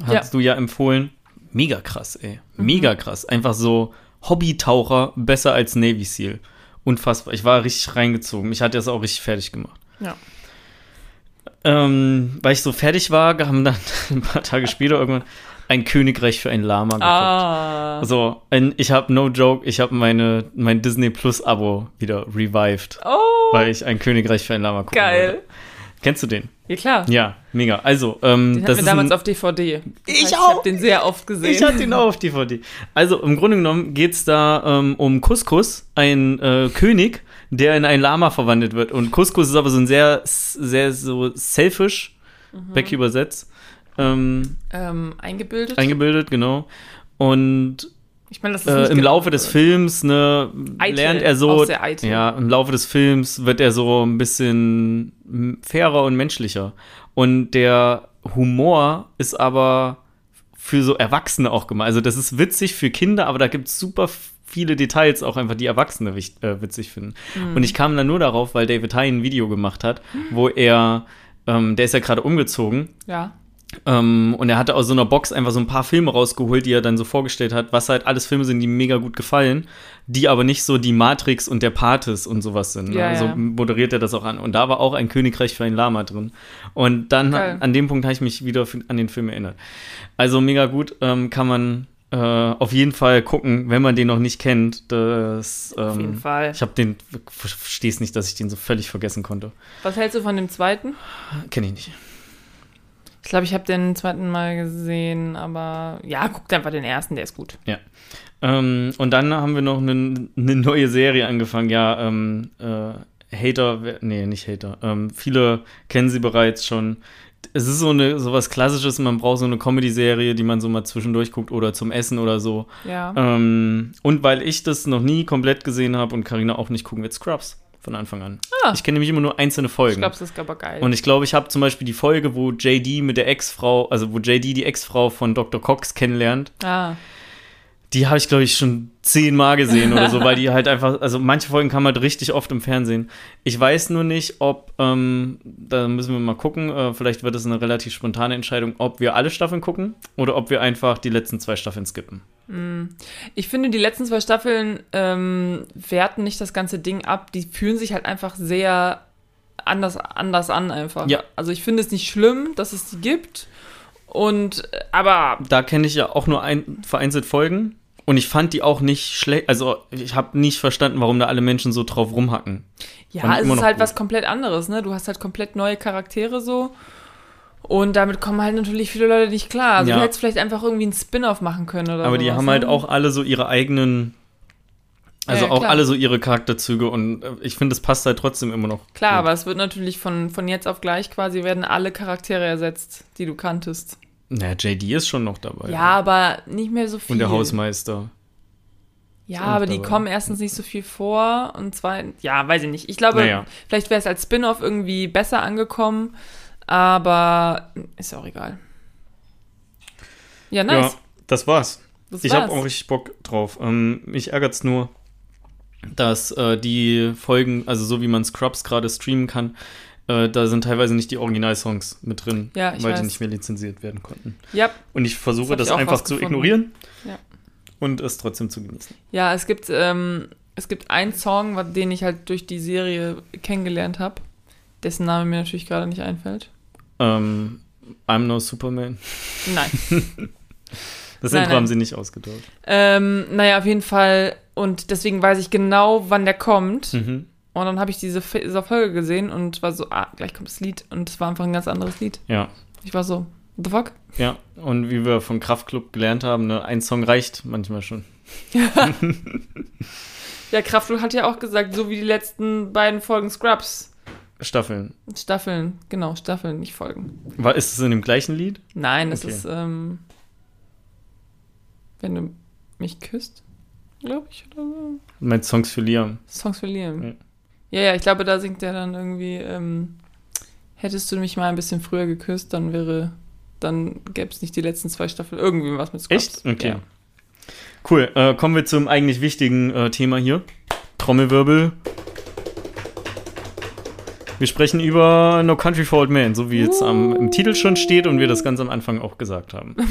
Hast du ja empfohlen. Mega krass, ey. Mhm. Mega krass. Einfach so Hobbytaucher, besser als Navy SEAL. Unfassbar. Ich war richtig reingezogen. Mich hat das auch richtig fertig gemacht. Ja. Ähm, weil ich so fertig war, haben dann ein paar Tage später irgendwann ein Königreich für ein Lama geguckt. Ah. So, ein, ich habe no joke, ich habe meine mein Disney Plus Abo wieder revived, Oh, weil ich ein Königreich für ein Lama gucken geil. wollte. Kennst du den? Ja, klar. Ja, mega. Also, ähm, Den das wir damals ein, auf DVD. Das Ich heißt, Ich auch. habe den sehr oft gesehen. ich hatte ihn auch auf DVD. Also im Grunde genommen geht es da ähm, um Couscous, ein äh, König, der in ein Lama verwandelt wird. Und Couscous ist aber so ein sehr, sehr so selfish, Mhm. Becky übersetzt, ähm, ähm, eingebildet. eingebildet, genau. Und ich meine, das ist äh, im Laufe des. Films ne, Eitel, lernt er so, ja, im Laufe des Films wird er so ein bisschen fairer und menschlicher. Und der Humor ist aber für so Erwachsene auch gemacht. Also das ist witzig für Kinder, aber da gibt es super viele Details auch einfach, die Erwachsene wich- äh, witzig finden. Mhm. Und ich kam dann nur darauf, weil David Hein ein Video gemacht hat, wo er, ähm, der ist ja gerade umgezogen Ja. Ähm, und er hatte aus so einer Box einfach so ein paar Filme rausgeholt, die er dann so vorgestellt hat, was halt alles Filme sind, die mega gut gefallen, die aber nicht so die Matrix und der Pates und sowas sind. Ne? Ja, also ja. moderiert er das auch an. Und da war auch ein Königreich für ein Lama drin. Und dann Geil. an dem Punkt habe ich mich wieder an den Film erinnert. Also mega gut, ähm, kann man äh, auf jeden Fall gucken, wenn man den noch nicht kennt. Das, ähm, Auf jeden Fall. Ich habe den, verstehe es nicht, dass ich den so völlig vergessen konnte. Was hältst du von dem zweiten? Kenne ich nicht. Ich glaube, ich habe den zweiten Mal gesehen, aber ja, guckt einfach den ersten, der ist gut. Ähm, und dann haben wir noch eine, eine neue Serie angefangen. Ja, ähm, äh, Hater, nee, nicht Hater. Ähm, viele kennen sie bereits schon. Es ist so eine sowas Klassisches. Man braucht so eine Comedy-Serie, die man so mal zwischendurch guckt oder zum Essen oder so. Ja. Ähm, und weil ich das noch nie komplett gesehen habe und Karina auch nicht gucken wird, Scrubs von Anfang an. Ah. Ich kenne nämlich immer nur einzelne ich Folgen. glaube, das ist aber geil. Und ich glaube, ich habe zum Beispiel die Folge, wo JD mit der Ex-Frau, also wo JD die Ex-Frau von Dr. Cox kennenlernt. ah, Die habe ich, glaube ich, schon zehnmal gesehen oder so, weil die halt einfach, also manche Folgen kam halt richtig oft im Fernsehen. Ich weiß nur nicht, ob, ähm, da müssen wir mal gucken, äh, vielleicht wird es eine relativ spontane Entscheidung, ob wir alle Staffeln gucken oder ob wir einfach die letzten zwei Staffeln skippen. Ich finde, die letzten zwei Staffeln ähm, werten nicht das ganze Ding ab. Die fühlen sich halt einfach sehr anders, anders an einfach. Ja. Also ich finde es nicht schlimm, dass es die gibt. Und äh, aber Da kenne ich ja auch nur ein, vereinzelt Folgen. Und ich fand die auch nicht schlecht. Also, ich habe nicht verstanden, warum da alle Menschen so drauf rumhacken. ja, es ist halt gut. was komplett anderes, ne? Du hast halt komplett neue Charaktere so. Und damit kommen halt natürlich viele Leute nicht klar. Also Ja. du hättest vielleicht einfach irgendwie einen Spin-off machen können oder Aber die sowas, haben ne? halt auch alle so ihre eigenen. Also Ja, auch klar. alle so ihre Charakterzüge. Und äh, ich finde, es passt halt trotzdem immer noch. Klar, gut. aber es wird natürlich von, von jetzt auf gleich quasi werden alle Charaktere ersetzt, die du kanntest. Naja, JD ist schon noch dabei. Ja, aber nicht mehr so viel. Und der Hausmeister. Ja, aber die dabei. kommen erstens nicht so viel vor und zweitens, ja, weiß ich nicht. Ich glaube, Naja. vielleicht wäre es als Spin-off irgendwie besser angekommen, aber ist auch egal. Ja, nice. Ja, das war's. das Ich habe auch richtig Bock drauf. Ähm, mich ärgert's nur, dass äh, die Folgen, also so wie man Scrubs gerade streamen kann, äh, da sind teilweise nicht die Originalsongs mit drin, Ja, weil weiß. die nicht mehr lizenziert werden konnten. Ja, Und ich versuche Das das, ich einfach zu ignorieren Ja. und es trotzdem zu genießen. ja, es gibt, ähm, es gibt einen Song, den ich halt durch die Serie kennengelernt habe, dessen Name mir natürlich gerade nicht einfällt. Ähm, I'm no Superman. Nein. Das Nein, Intro nein. haben sie nicht ausgedrückt. ähm, naja, auf jeden Fall. Und deswegen weiß ich genau, wann der kommt. Mhm. Und dann habe ich diese, diese Folge gesehen und war so, ah, gleich kommt das Lied. Und es war einfach ein ganz anderes Lied. Ja. Ich war so, what the fuck? Ja, und wie wir von Kraftklub gelernt haben, ne, ein Song reicht manchmal schon. Ja, Kraftklub hat ja auch gesagt, so wie die letzten beiden Folgen Scrubs. Staffeln. Staffeln, genau, Staffeln, nicht Folgen. War, ist es in dem gleichen Lied? Nein, es Okay. ist, ähm, wenn du mich küsst, glaube ich, oder so. Mein Songs für Liam. Songs für Liam. Ja. Ja. ja, ich glaube, da singt er dann irgendwie, ähm, hättest du mich mal ein bisschen früher geküsst, dann wäre, dann gäbe es nicht die letzten zwei Staffeln. Irgendwie was mit Scrubs. Echt? Okay. Ja. Cool. Äh, kommen wir zum eigentlich wichtigen äh, Thema hier. Trommelwirbel. Wir sprechen über No Country for Old Men, so wie es am, im Titel schon steht und wir das ganz am Anfang auch gesagt haben.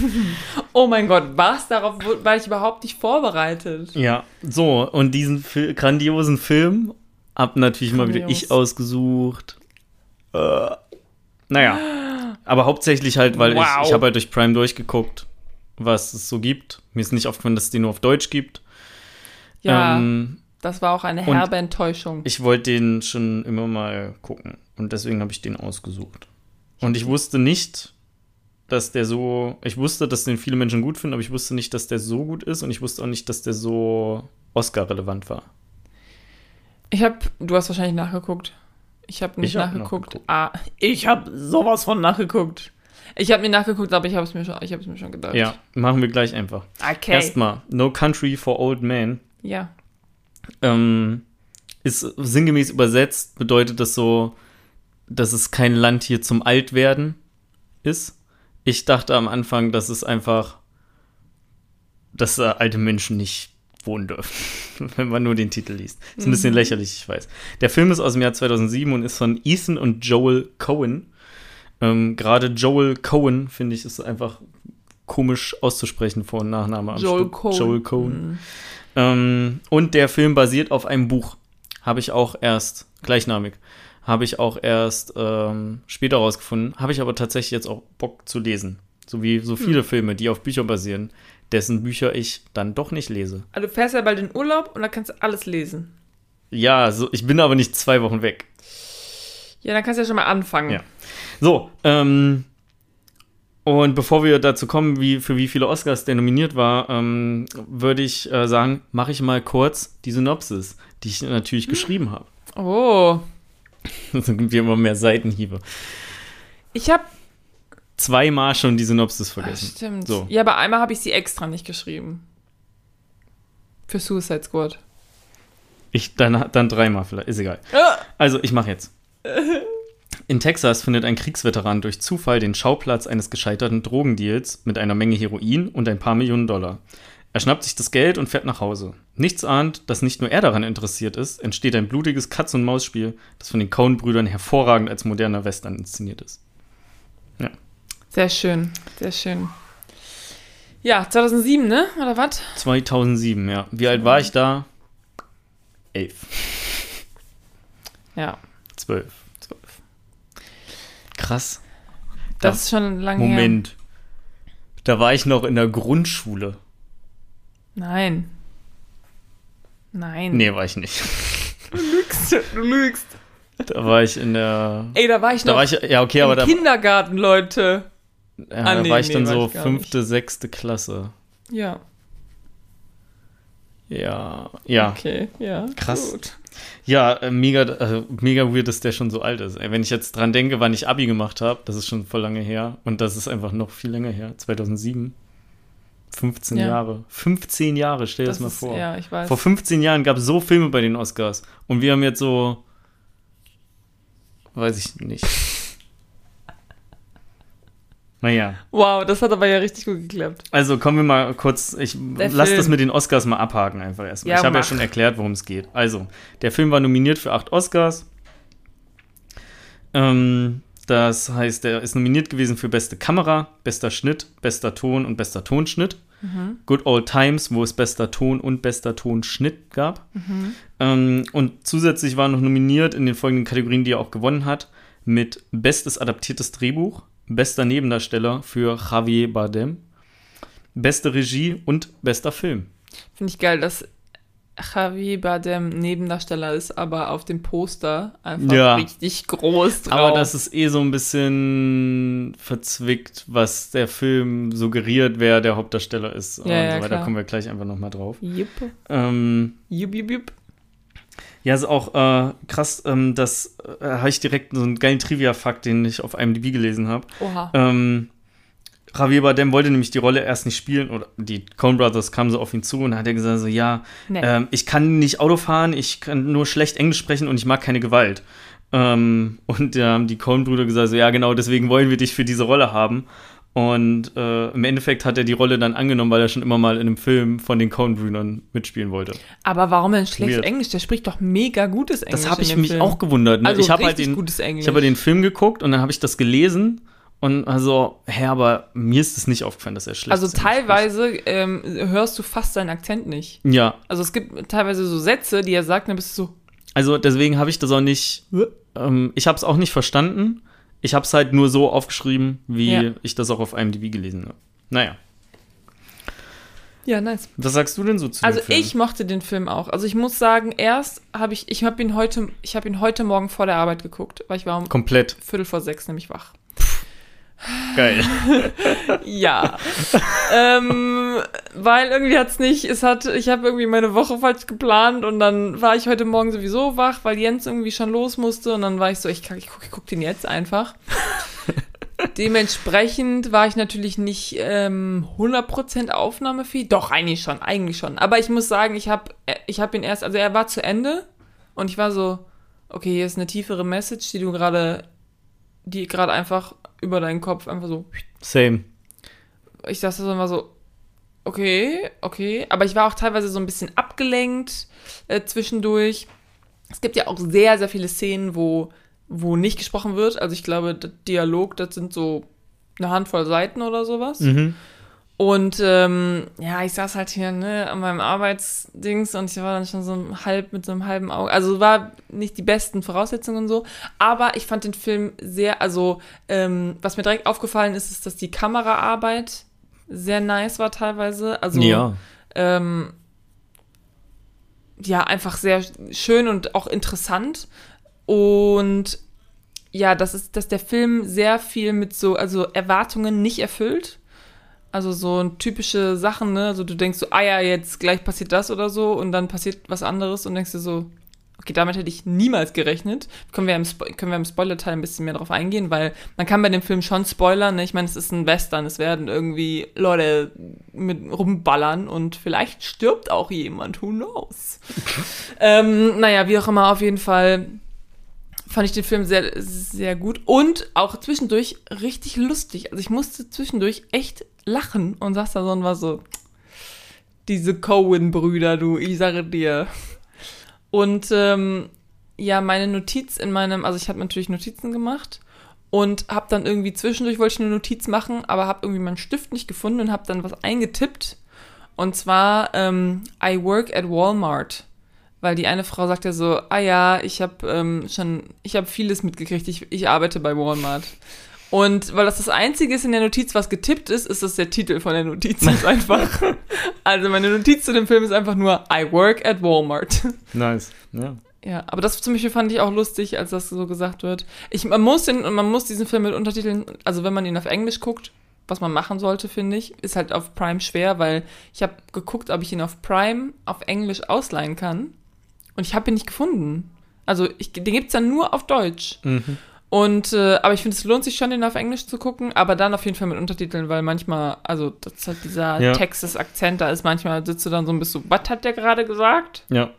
Oh mein Gott, was? Darauf war ich überhaupt nicht vorbereitet. Ja, so, und diesen Fil grandiosen Film hab natürlich mal wieder Grandios. ich ausgesucht. Äh, naja, aber hauptsächlich halt, weil Wow. ich, ich habe halt durch Prime durchgeguckt, was es so gibt. Mir ist nicht aufgefallen, dass es den nur auf Deutsch gibt. Ja, Ähm, das war auch eine und- herbe Enttäuschung. ich wollte den schon immer mal gucken und deswegen habe ich den ausgesucht. Und ich wusste nicht, dass der so, ich wusste, dass den viele Menschen gut finden, aber ich wusste nicht, dass der so gut ist und ich wusste auch nicht, dass der so Oscar-relevant war. Ich habe, du hast wahrscheinlich nachgeguckt. Ich habe nicht Ich hab nachgeguckt. Ah, ich habe sowas von nachgeguckt. Ich habe mir nachgeguckt, aber ich habe es mir schon, ich habe es mir schon gedacht. Ja, machen wir gleich einfach. Okay. Erstmal, No Country for Old Men. Ja. Ähm, ist sinngemäß übersetzt, bedeutet das so, dass es kein Land hier zum Altwerden ist. Ich dachte am Anfang, dass es einfach, dass da alte Menschen nicht wohnen dürfen, wenn man nur den Titel liest. Ist ein bisschen lächerlich, ich weiß. Der Film ist aus dem Jahr 2007 und ist von Ethan und Joel Cohen. Ähm, Gerade Joel Cohen, finde ich, ist einfach komisch auszusprechen, Vor- und Nachname am Joel Stück. Cohen. Joel Cohen. Mhm. Ähm, und der Film basiert auf einem Buch. Habe ich auch erst, gleichnamig, habe ich auch erst ähm, später rausgefunden. Habe ich aber tatsächlich jetzt auch Bock zu lesen. So wie so viele Filme, die auf Büchern basieren, dessen Bücher ich dann doch nicht lese. Also du fährst ja bald in Urlaub und da kannst du alles lesen. Ja, so, ich bin aber nicht zwei Wochen weg. Ja, dann kannst du ja schon mal anfangen. Ja. So, ähm, und bevor wir dazu kommen, wie, für wie viele Oscars der nominiert war, ähm, würde ich äh, sagen, mache ich mal kurz die Synopsis, die ich natürlich geschrieben habe. Oh. Dann gibt wir immer mehr Seitenhiebe. Ich habe Zweimal schon die Synopsis vergessen. Stimmt. So. Ja, aber einmal habe ich sie extra nicht geschrieben. Für Suicide Squad. Ich, dann, dann dreimal vielleicht, ist egal. Ah! Also, ich mache jetzt. In Texas findet ein Kriegsveteran durch Zufall den Schauplatz eines gescheiterten Drogendeals mit einer Menge Heroin und ein paar Millionen Dollar. Er schnappt sich das Geld und fährt nach Hause. Nichts ahnt, dass nicht nur er daran interessiert ist, entsteht ein blutiges Katz-und-Maus-Spiel, das von den Coen-Brüdern hervorragend als moderner Western inszeniert ist. Sehr schön, sehr schön. Ja, 2007, ne? Oder was? 2007, ja. Wie alt war ich da? Elf. Ja, zwölf. Krass. Das ist schon lange her. Moment. Da war ich noch in der Grundschule. Nein. Nein. Nee, war ich nicht. Du lügst. Du lügst. Da war ich in der. Ey, da war ich Da noch war ich, ja, okay, aber da, Kindergarten, Leute. ja, Ah, da nee, war ich nee, dann war so ich fünfte, sechste Klasse. Ja, Ja, ja. okay, ja. Krass. Gut. Ja, äh, mega, äh, mega weird, dass der schon so alt ist. Wenn ich jetzt dran denke, wann ich Abi gemacht habe, das ist schon voll lange her. Und das ist einfach noch viel länger her. 2007. 15 Ja. Jahre. 15 Jahre, stell dir das, Das mal ist, vor. ja, ich weiß. Vor 15 Jahren gab es so Filme bei den Oscars. Und wir haben jetzt so. Weiß ich nicht. Naja. Wow, das hat aber ja richtig gut geklappt. Also kommen wir mal kurz. Ich Der lass Film. das mit den Oscars mal abhaken einfach erstmal. Ja, ich habe ja schon erklärt, worum es geht. Also, der Film war nominiert für acht Oscars. Ähm, das heißt, er ist nominiert gewesen für beste Kamera, bester Schnitt, bester Ton und bester Tonschnitt. Good Old Times, wo es bester Ton und bester Tonschnitt gab. Ähm, und zusätzlich war noch nominiert in den folgenden Kategorien, die er auch gewonnen hat, mit bestes adaptiertes Drehbuch, bester Nebendarsteller für Javier Bardem, beste Regie und bester Film. Finde ich geil, dass Javi Bardem Nebendarsteller ist, aber auf dem Poster einfach Ja. richtig groß drauf. Aber das ist eh so ein bisschen verzwickt, was der Film suggeriert, wer der Hauptdarsteller ist. und Ja, ja, so weiter. klar. Da kommen wir gleich einfach nochmal drauf. Jupp. Ähm, Jupp, jupp, jupp. Ja, ist auch äh, krass, ähm, das äh, habe ich direkt so einen geilen Trivia-Fakt, den ich auf IMDb gelesen habe. Oha. Ähm, Javier Bardem wollte nämlich die Rolle erst nicht spielen oder die Coen Brothers kamen so auf ihn zu und hat er gesagt so, ja, Nee. ähm, ich kann nicht Auto fahren, ich kann nur schlecht Englisch sprechen und ich mag keine Gewalt. Ähm, und da haben die Coen-Brüder gesagt so, ja genau, deswegen wollen wir dich für diese Rolle haben. Und äh, im Endeffekt hat er die Rolle dann angenommen, weil er schon immer mal in einem Film von den Coen-Brüdern mitspielen wollte. aber warum denn schlecht Weird. Englisch? Der spricht doch mega gutes Englisch. Das habe ich mich Film. auch gewundert. Ne? Also ich habe halt den, gutes Englisch. ich habe den Film geguckt und dann habe ich das gelesen und also, hä, aber mir ist es nicht aufgefallen, dass er schlecht Also ist. teilweise ähm, hörst du fast seinen Akzent nicht. Ja, Also es gibt teilweise so Sätze, die er sagt, dann bist du so, also deswegen habe ich das auch nicht, ähm, ich habe es auch nicht verstanden. Ich habe es halt nur so aufgeschrieben, wie Ja. ich das auch auf IMDb gelesen habe. Naja, ja, nice. was sagst du denn so zu Also dem Film? ich mochte den Film auch. Also ich muss sagen, erst habe ich, ich habe ihn heute, ich habe ihn heute Morgen vor der Arbeit geguckt, weil ich war um Komplett Viertel vor sechs nämlich wach. Geil. Ja. ähm, weil irgendwie hat's nicht, es hat, ich habe irgendwie meine Woche falsch geplant und dann war ich heute Morgen sowieso wach, weil Jens irgendwie schon los musste und dann war ich so, ich, ich, guck, ich guck den jetzt einfach. Dementsprechend war ich natürlich nicht ähm, 100% aufnahmefähig. Doch, eigentlich schon, eigentlich schon. Aber ich muss sagen, ich habe ich hab ihn erst, also er war zu Ende und ich war so, okay, hier ist eine tiefere Message, die du gerade, die gerade einfach über deinen Kopf einfach so Same. ich saß da so immer so, okay, okay. Aber ich war auch teilweise so ein bisschen abgelenkt äh, zwischendurch. Es gibt ja auch sehr, sehr viele Szenen, wo, wo nicht gesprochen wird. Also ich glaube, der Dialog, das sind so eine Handvoll Seiten oder sowas. Mhm. Und ähm, ja, ich saß halt hier ne, an meinem Arbeitsdings und ich war dann schon so halb mit so einem halben Auge. Also war nicht die besten Voraussetzungen und so. Aber ich fand den Film sehr, also ähm, was mir direkt aufgefallen ist, ist, dass die Kameraarbeit sehr nice war teilweise. Also ja. ähm, ja, einfach sehr schön und auch interessant. Und ja, das ist, dass der Film sehr viel mit so, also Erwartungen nicht erfüllt. Also so typische Sachen, ne? Also du denkst so, ah ja, jetzt gleich passiert das oder so und dann passiert was anderes und denkst dir so, okay, damit hätte ich niemals gerechnet. Können wir im, Spo können wir im Spoiler-Teil ein bisschen mehr drauf eingehen, weil man kann bei dem Film schon spoilern, ne? Ich meine, es ist ein Western, es werden irgendwie Leute mit rumballern und vielleicht stirbt auch jemand, who knows. ähm, naja, wie auch immer, auf jeden Fall fand ich den Film sehr, sehr gut und auch zwischendurch richtig lustig. Also ich musste zwischendurch echt lachen und saß da so und war so, diese Cohen-Brüder, du, ich sage dir. Und ähm, ja, meine Notiz in meinem, also ich habe natürlich Notizen gemacht und habe dann irgendwie zwischendurch wollte ich eine Notiz machen, aber habe irgendwie meinen Stift nicht gefunden und habe dann was eingetippt. Und zwar ähm, I work at Walmart. Weil die eine Frau sagte so, ah ja, ich habe ähm, schon, ich habe vieles mitgekriegt, ich, ich arbeite bei Walmart. Und weil das das Einzige ist in der Notiz, was getippt ist, ist das der Titel von der Notiz ist einfach. also meine Notiz zu dem Film ist einfach nur I work at Walmart. Nice. Ja. Ja, aber das zum Beispiel fand ich auch lustig, als das so gesagt wird. Ich, man muss den, man muss diesen Film mit Untertiteln, also wenn man ihn auf Englisch guckt, was man machen sollte, finde ich, ist halt auf Prime schwer, weil ich habe geguckt, ob ich ihn auf Prime auf Englisch ausleihen kann. Und ich habe ihn nicht gefunden. Also ich, den gibt's dann nur auf Deutsch. Mhm. Und, äh, aber ich finde, es lohnt sich schon, den auf Englisch zu gucken, aber dann auf jeden Fall mit Untertiteln, weil manchmal, also das ist halt dieser Ja. Texas-Akzent, da ist manchmal, sitzt du dann so ein bisschen so, was hat der gerade gesagt? Ja.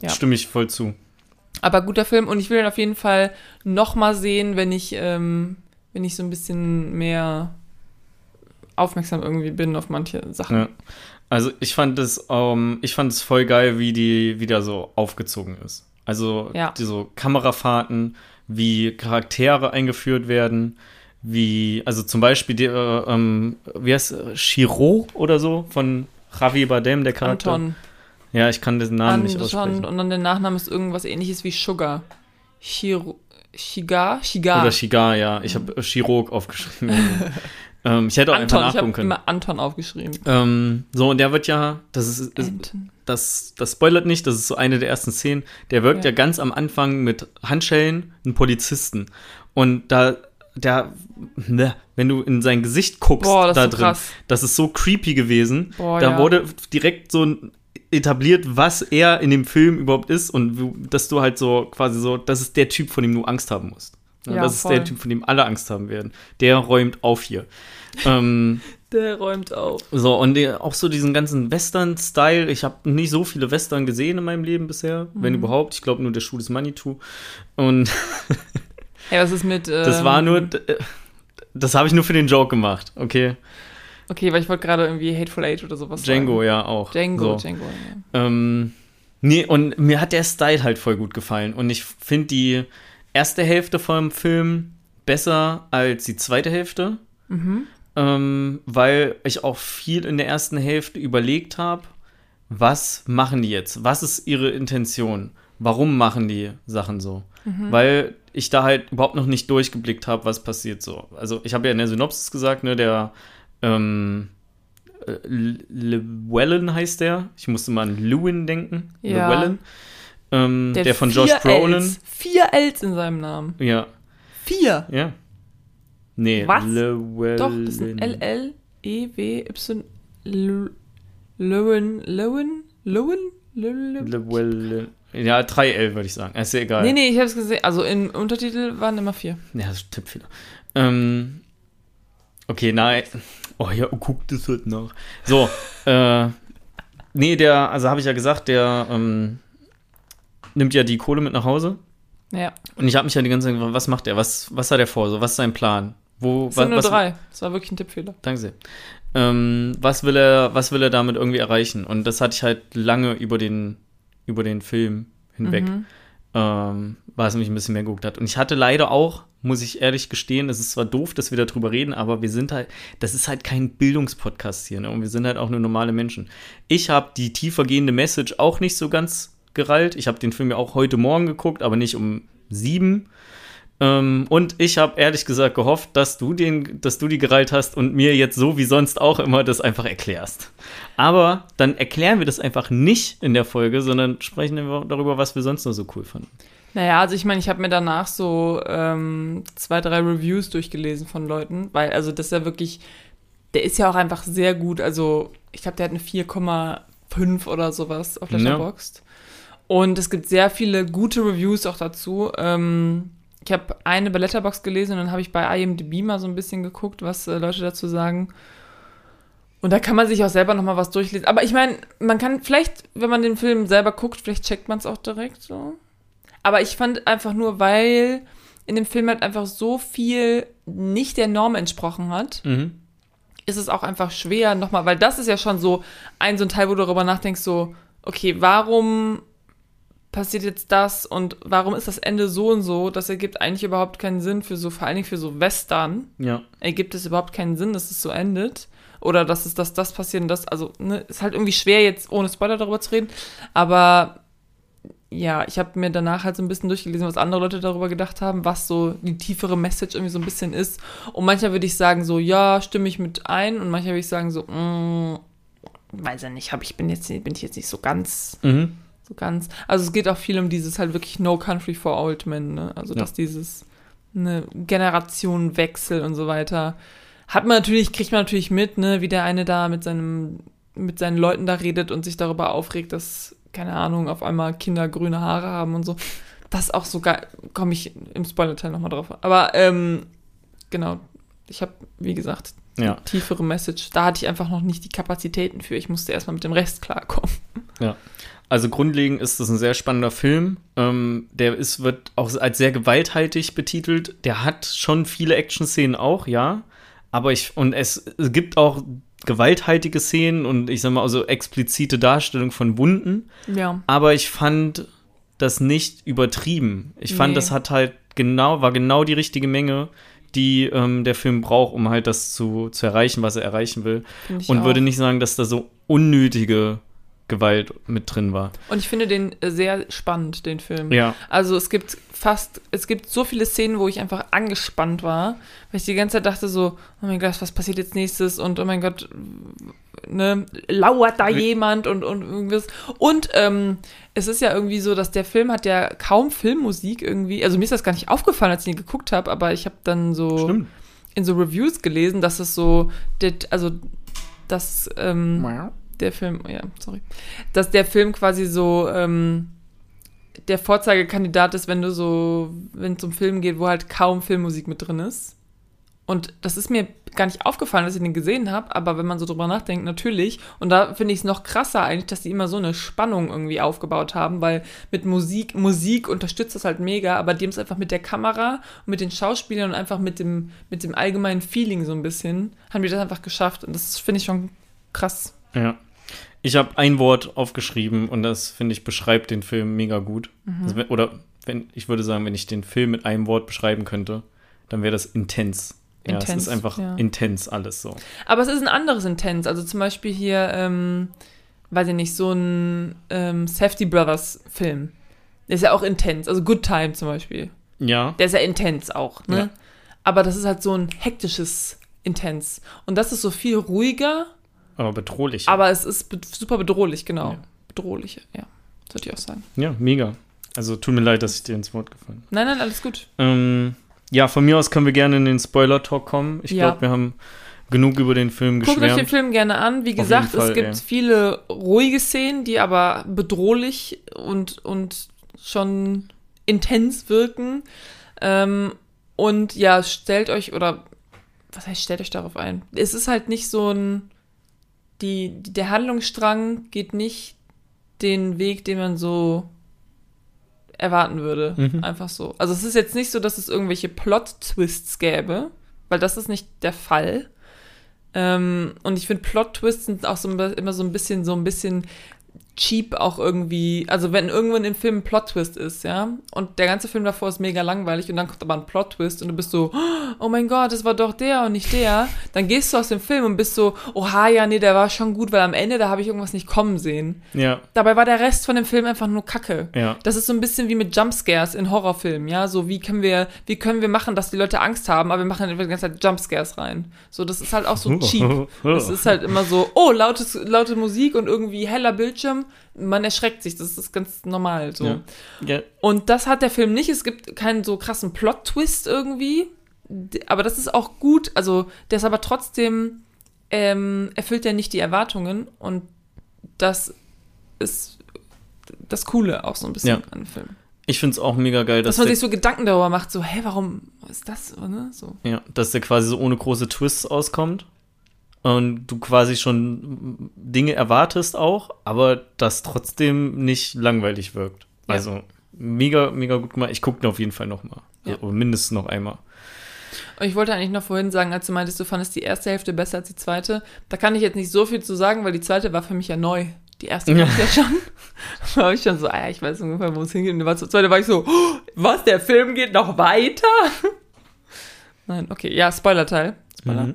Ja. Stimme ich voll zu. Aber guter Film und ich will ihn auf jeden Fall noch mal sehen, wenn ich, ähm, wenn ich so ein bisschen mehr aufmerksam irgendwie bin auf manche Sachen. Ja. Also ich fand es, ähm, ich fand es voll geil, wie die wieder so aufgezogen ist. Also Ja. die so Kamerafahrten, wie Charaktere eingeführt werden, wie, also zum Beispiel der, äh, ähm, wie heißt äh, Chiro oder so von Javi Bardem, der Charakter. Anton, Ja, ich kann diesen Namen nicht Anton aussprechen. und dann der Nachname ist irgendwas ähnliches wie Sugar. Chiro, Shiga? Shiga. Oder Shigar, ja. Ich habe Chirurg aufgeschrieben. ähm, ich hätte auch Anton, einfach ich nachgucken habe können. immer Anton aufgeschrieben. Ähm, so, und der wird ja, das ist, ist das, das spoilert nicht, das ist so eine der ersten Szenen. Der wirkt ja, Ja. ganz am Anfang mit Handschellen einen Polizisten. Und da, der, ne, wenn du in sein Gesicht guckst, Boah, das da ist so drin, krass. das ist so creepy gewesen. Boah, da ja. wurde direkt so etabliert, was er in dem Film überhaupt ist und dass du halt so quasi so, das ist der Typ, von dem du Angst haben musst. Ja, Ja, das ist voll. der Typ, von dem alle Angst haben werden. Der räumt auf hier. ähm, Der räumt auf. so, und der, auch so diesen ganzen Western-Style. Ich habe nicht so viele Western gesehen in meinem Leben bisher, wenn Mhm. überhaupt. Ich glaube nur der Schuh des Manitou. Und Ja, was ist mit. Ähm, das war nur, äh, das habe ich nur für den Joke gemacht, okay? Okay, weil ich wollte gerade irgendwie Hateful Eight oder sowas Django, sagen. ja, auch. Django, so. Django, ja. Ähm, nee, und mir hat der Style halt voll gut gefallen. Und ich finde die erste Hälfte vom Film besser als die zweite Hälfte. Mhm. ähm, weil ich auch viel in der ersten Hälfte überlegt habe, was machen die jetzt? Was ist ihre Intention? Warum machen die Sachen so? Weil ich da halt überhaupt noch nicht durchgeblickt habe, was passiert so. Also ich habe ja in der Synopsis gesagt, ne, der ähm, äh, Llewellyn heißt der. Ich musste mal an Lewin denken. Ja. Llewellyn. Ähm, der, hat von Josh Brolin. Ls. Vier Ls in seinem Namen. Ja, Vier. ja. Nee, Was? Llewellyn. Doch, das sind L, L, E, W, Y, L, Lowen, Lowen, Lowen? Lowen? Llewellyn. Ja, 3L würde ich sagen. Ist ja egal. Nee, nee, ich habe es gesehen. Also im Untertitel waren immer vier. Ja, das ist Tippfehler. Ähm, okay, nein. Oh ja, guck das halt nach. So, äh, nee, der, also habe ich ja gesagt, der ähm, nimmt ja die Kohle mit nach Hause. Ja, Und ich habe mich ja die ganze Zeit gefragt, was macht er? Was, was hat er vor? So, was ist sein Plan? Wo, es sind nur was, drei. Das war wirklich ein Tippfehler. Danke sehr. Ähm, was will er, was will er damit irgendwie erreichen? Und das hatte ich halt lange über den, über den Film hinweg, Mhm. ähm, weil es mich ein bisschen mehr geguckt hat. Und ich hatte leider auch, muss ich ehrlich gestehen, es ist zwar doof, dass wir darüber reden, aber wir sind halt, das ist halt kein Bildungspodcast hier, ne? Und wir sind halt auch nur normale Menschen. Ich habe die tiefergehende Message auch nicht so ganz gerallt. Ich habe den Film ja auch heute Morgen geguckt, aber nicht um sieben. Ähm, und ich habe ehrlich gesagt gehofft, dass du den, dass du die gereilt hast und mir jetzt so wie sonst auch immer das einfach erklärst. Aber dann erklären wir das einfach nicht in der Folge, sondern sprechen wir darüber, was wir sonst noch so cool fanden. Naja, also ich meine, ich habe mir danach so ähm, zwei, drei Reviews durchgelesen von Leuten, weil also das ist ja wirklich, der ist ja auch einfach sehr gut. Also ich glaube, der hat eine 4,5 oder sowas auf Ja. Letterboxd. Und es gibt sehr viele gute Reviews auch dazu. Ähm, ich habe eine bei Letterboxd gelesen und dann habe ich bei IMDb mal so ein bisschen geguckt, was äh, Leute dazu sagen. Und da kann man sich auch selber noch mal was durchlesen. Aber ich meine, man kann vielleicht, wenn man den Film selber guckt, vielleicht checkt man es auch direkt so. Aber ich fand einfach nur, weil in dem Film halt einfach so viel nicht der Norm entsprochen hat, Mhm. ist es auch einfach schwer nochmal, weil das ist ja schon so ein so ein Teil, wo du darüber nachdenkst, so, okay, warum passiert jetzt das und warum ist das Ende so und so? Das ergibt eigentlich überhaupt keinen Sinn für so, vor allen Dingen für so Western. Ja. Ergibt es überhaupt keinen Sinn, dass es so endet? Oder dass es, dass das passiert und das, also, ne, ist halt irgendwie schwer, jetzt ohne Spoiler darüber zu reden. Aber ja, ich habe mir danach halt so ein bisschen durchgelesen, was andere Leute darüber gedacht haben, was so die tiefere Message irgendwie so ein bisschen ist. Und manchmal würde ich sagen, so, ja, stimme ich mit ein. Und manchmal würde ich sagen, so, mm, weiß ja nicht, hab ich bin jetzt bin ich jetzt nicht so ganz Mhm. So ganz. Also es geht auch viel um dieses halt wirklich No Country for Old Men, ne? Also Ja. dass dieses eine Generationenwechsel und so weiter hat man natürlich kriegt man natürlich mit, ne, wie der eine da mit seinem mit seinen Leuten da redet und sich darüber aufregt, dass keine Ahnung auf einmal Kinder grüne Haare haben und so. Das auch so geil. Komme ich im Spoiler-Teil nochmal drauf. Aber ähm, genau, ich habe wie gesagt Ja. tiefere Message. Da hatte ich einfach noch nicht die Kapazitäten für. Ich musste erstmal mit dem Rest klarkommen. Ja. Also grundlegend ist das ein sehr spannender Film. Ähm, der ist, wird auch als sehr gewalthaltig betitelt. Der hat schon viele Action-Szenen auch, ja. Aber ich, und es, es gibt auch gewalthaltige Szenen und ich sag mal, also explizite Darstellung von Wunden. Ja. Aber ich fand das nicht übertrieben. Ich fand, Nee. das hat halt genau, war genau die richtige Menge, die ähm, der Film braucht, um halt das zu, zu erreichen, was er erreichen will. Und auch. würde nicht sagen, dass da so unnötige Gewalt mit drin war. Und ich finde den äh, sehr spannend, den Film. Ja. Also es gibt fast, es gibt so viele Szenen, wo ich einfach angespannt war, weil ich die ganze Zeit dachte so, oh mein Gott, was passiert jetzt nächstes? Und oh mein Gott, ne, lauert da jemand und, und irgendwas. Und ähm, es ist ja irgendwie so, dass der Film hat ja kaum Filmmusik irgendwie. Also mir ist das gar nicht aufgefallen, als ich ihn geguckt habe, aber ich habe dann so Stimmt. in so Reviews gelesen, dass es so, also dass ähm, der Film, ja, sorry, dass der Film quasi so ähm, der Vorzeigekandidat ist, wenn du so, wenn es um Film geht, wo halt kaum Filmmusik mit drin ist. Und das ist mir gar nicht aufgefallen, dass ich den gesehen habe, aber wenn man so drüber nachdenkt, natürlich. Und da finde ich es noch krasser eigentlich, dass die immer so eine Spannung irgendwie aufgebaut haben, weil mit Musik, Musik unterstützt das halt mega, aber die haben es einfach mit der Kamera und mit den Schauspielern und einfach mit dem, mit dem allgemeinen Feeling so ein bisschen, haben die das einfach geschafft. Und das finde ich schon krass. Ja. Ich habe ein Wort aufgeschrieben und das, finde ich, beschreibt den Film mega gut. Mhm. Also, oder wenn, ich würde sagen, wenn ich den Film mit einem Wort beschreiben könnte, dann wäre das intens. Ja, es Intens, ist einfach ja. intens alles so. Aber es ist ein anderes Intens. Also zum Beispiel hier, ähm, weiß ich nicht, so ein ähm, Safety Brothers Film. Der ist ja auch intens. Also Good Time zum Beispiel. Ja, Der ist ja intens auch, ne? Ja. Aber das ist halt so ein hektisches Intens. Und das ist so viel ruhiger, aber bedrohlich. aber es ist be super bedrohlich, genau. Ja. Bedrohlich, ja. Würde ich auch sagen. ja, mega. Also tut mir leid, dass ich dir ins Wort gefallen Nein, nein, alles gut. ähm, Ja, von mir aus können wir gerne in den Spoiler-Talk kommen. Ich Ja. glaube, wir haben genug über den Film Guckt euch den geschwärmt. Film gerne an. Wie gesagt, Fall, es gibt ey. viele ruhige Szenen, die aber bedrohlich und, und schon intens wirken. Ähm, und ja, stellt euch, oder was heißt, stellt euch darauf ein? Es ist halt nicht so ein, die, der Handlungsstrang geht nicht den Weg, den man so erwarten würde. Mhm. Einfach so. Also es ist jetzt nicht so, dass es irgendwelche Plot-Twists gäbe, weil das ist nicht der Fall. Ähm, und ich finde, Plot-Twists sind auch so immer so ein bisschen, so ein bisschen cheap auch irgendwie. Also wenn irgendwann im Film ein Plot-Twist ist, ja, und der ganze Film davor ist mega langweilig und dann kommt aber ein Plot-Twist und du bist so, oh mein Gott, das war doch der und nicht der. Dann gehst du aus dem Film und bist so, oha, ja, nee, der war schon gut, weil am Ende, da habe ich irgendwas nicht kommen sehen. Ja, Dabei war der Rest von dem Film einfach nur Kacke. ja. Das ist so ein bisschen wie mit Jumpscares in Horrorfilmen, ja. So, wie können wir, wie können wir machen, dass die Leute Angst haben, aber wir machen einfach die ganze Zeit Jumpscares rein. So, das ist halt auch so cheap. Das ist halt immer so, oh, lautes, laute Musik und irgendwie heller Bildschirm. Man erschreckt sich, das ist ganz normal. So. Ja. ja. Und das hat der Film nicht. Es gibt keinen so krassen Plot-Twist irgendwie. Aber das ist auch gut. Also, der ist aber trotzdem, ähm, erfüllt ja nicht die Erwartungen. Und das ist das Coole auch so ein bisschen Ja. an dem Film. Ich finde es auch mega geil, dass, Dass man sich so Gedanken darüber macht, so, hä, warum ist das, ne? So. ja, dass der quasi so ohne große Twists auskommt. Und du quasi schon Dinge erwartest auch, aber das trotzdem nicht langweilig wirkt. Ja. Also mega, mega gut gemacht. Ich gucke ihn auf jeden Fall noch mal. Ja. Also, mindestens noch einmal. Und ich wollte eigentlich noch vorhin sagen, als du meintest, du fandest die erste Hälfte besser als die zweite, da kann ich jetzt nicht so viel zu sagen, weil die zweite war für mich ja neu. Die erste ja. ja schon. Da war ich schon so, ah, ich weiß ungefähr, wo es hingeht. Und zur zweite war ich so, oh, was, der Film geht noch weiter? Nein, okay, ja, Spoiler-Teil. Spoiler. Mhm.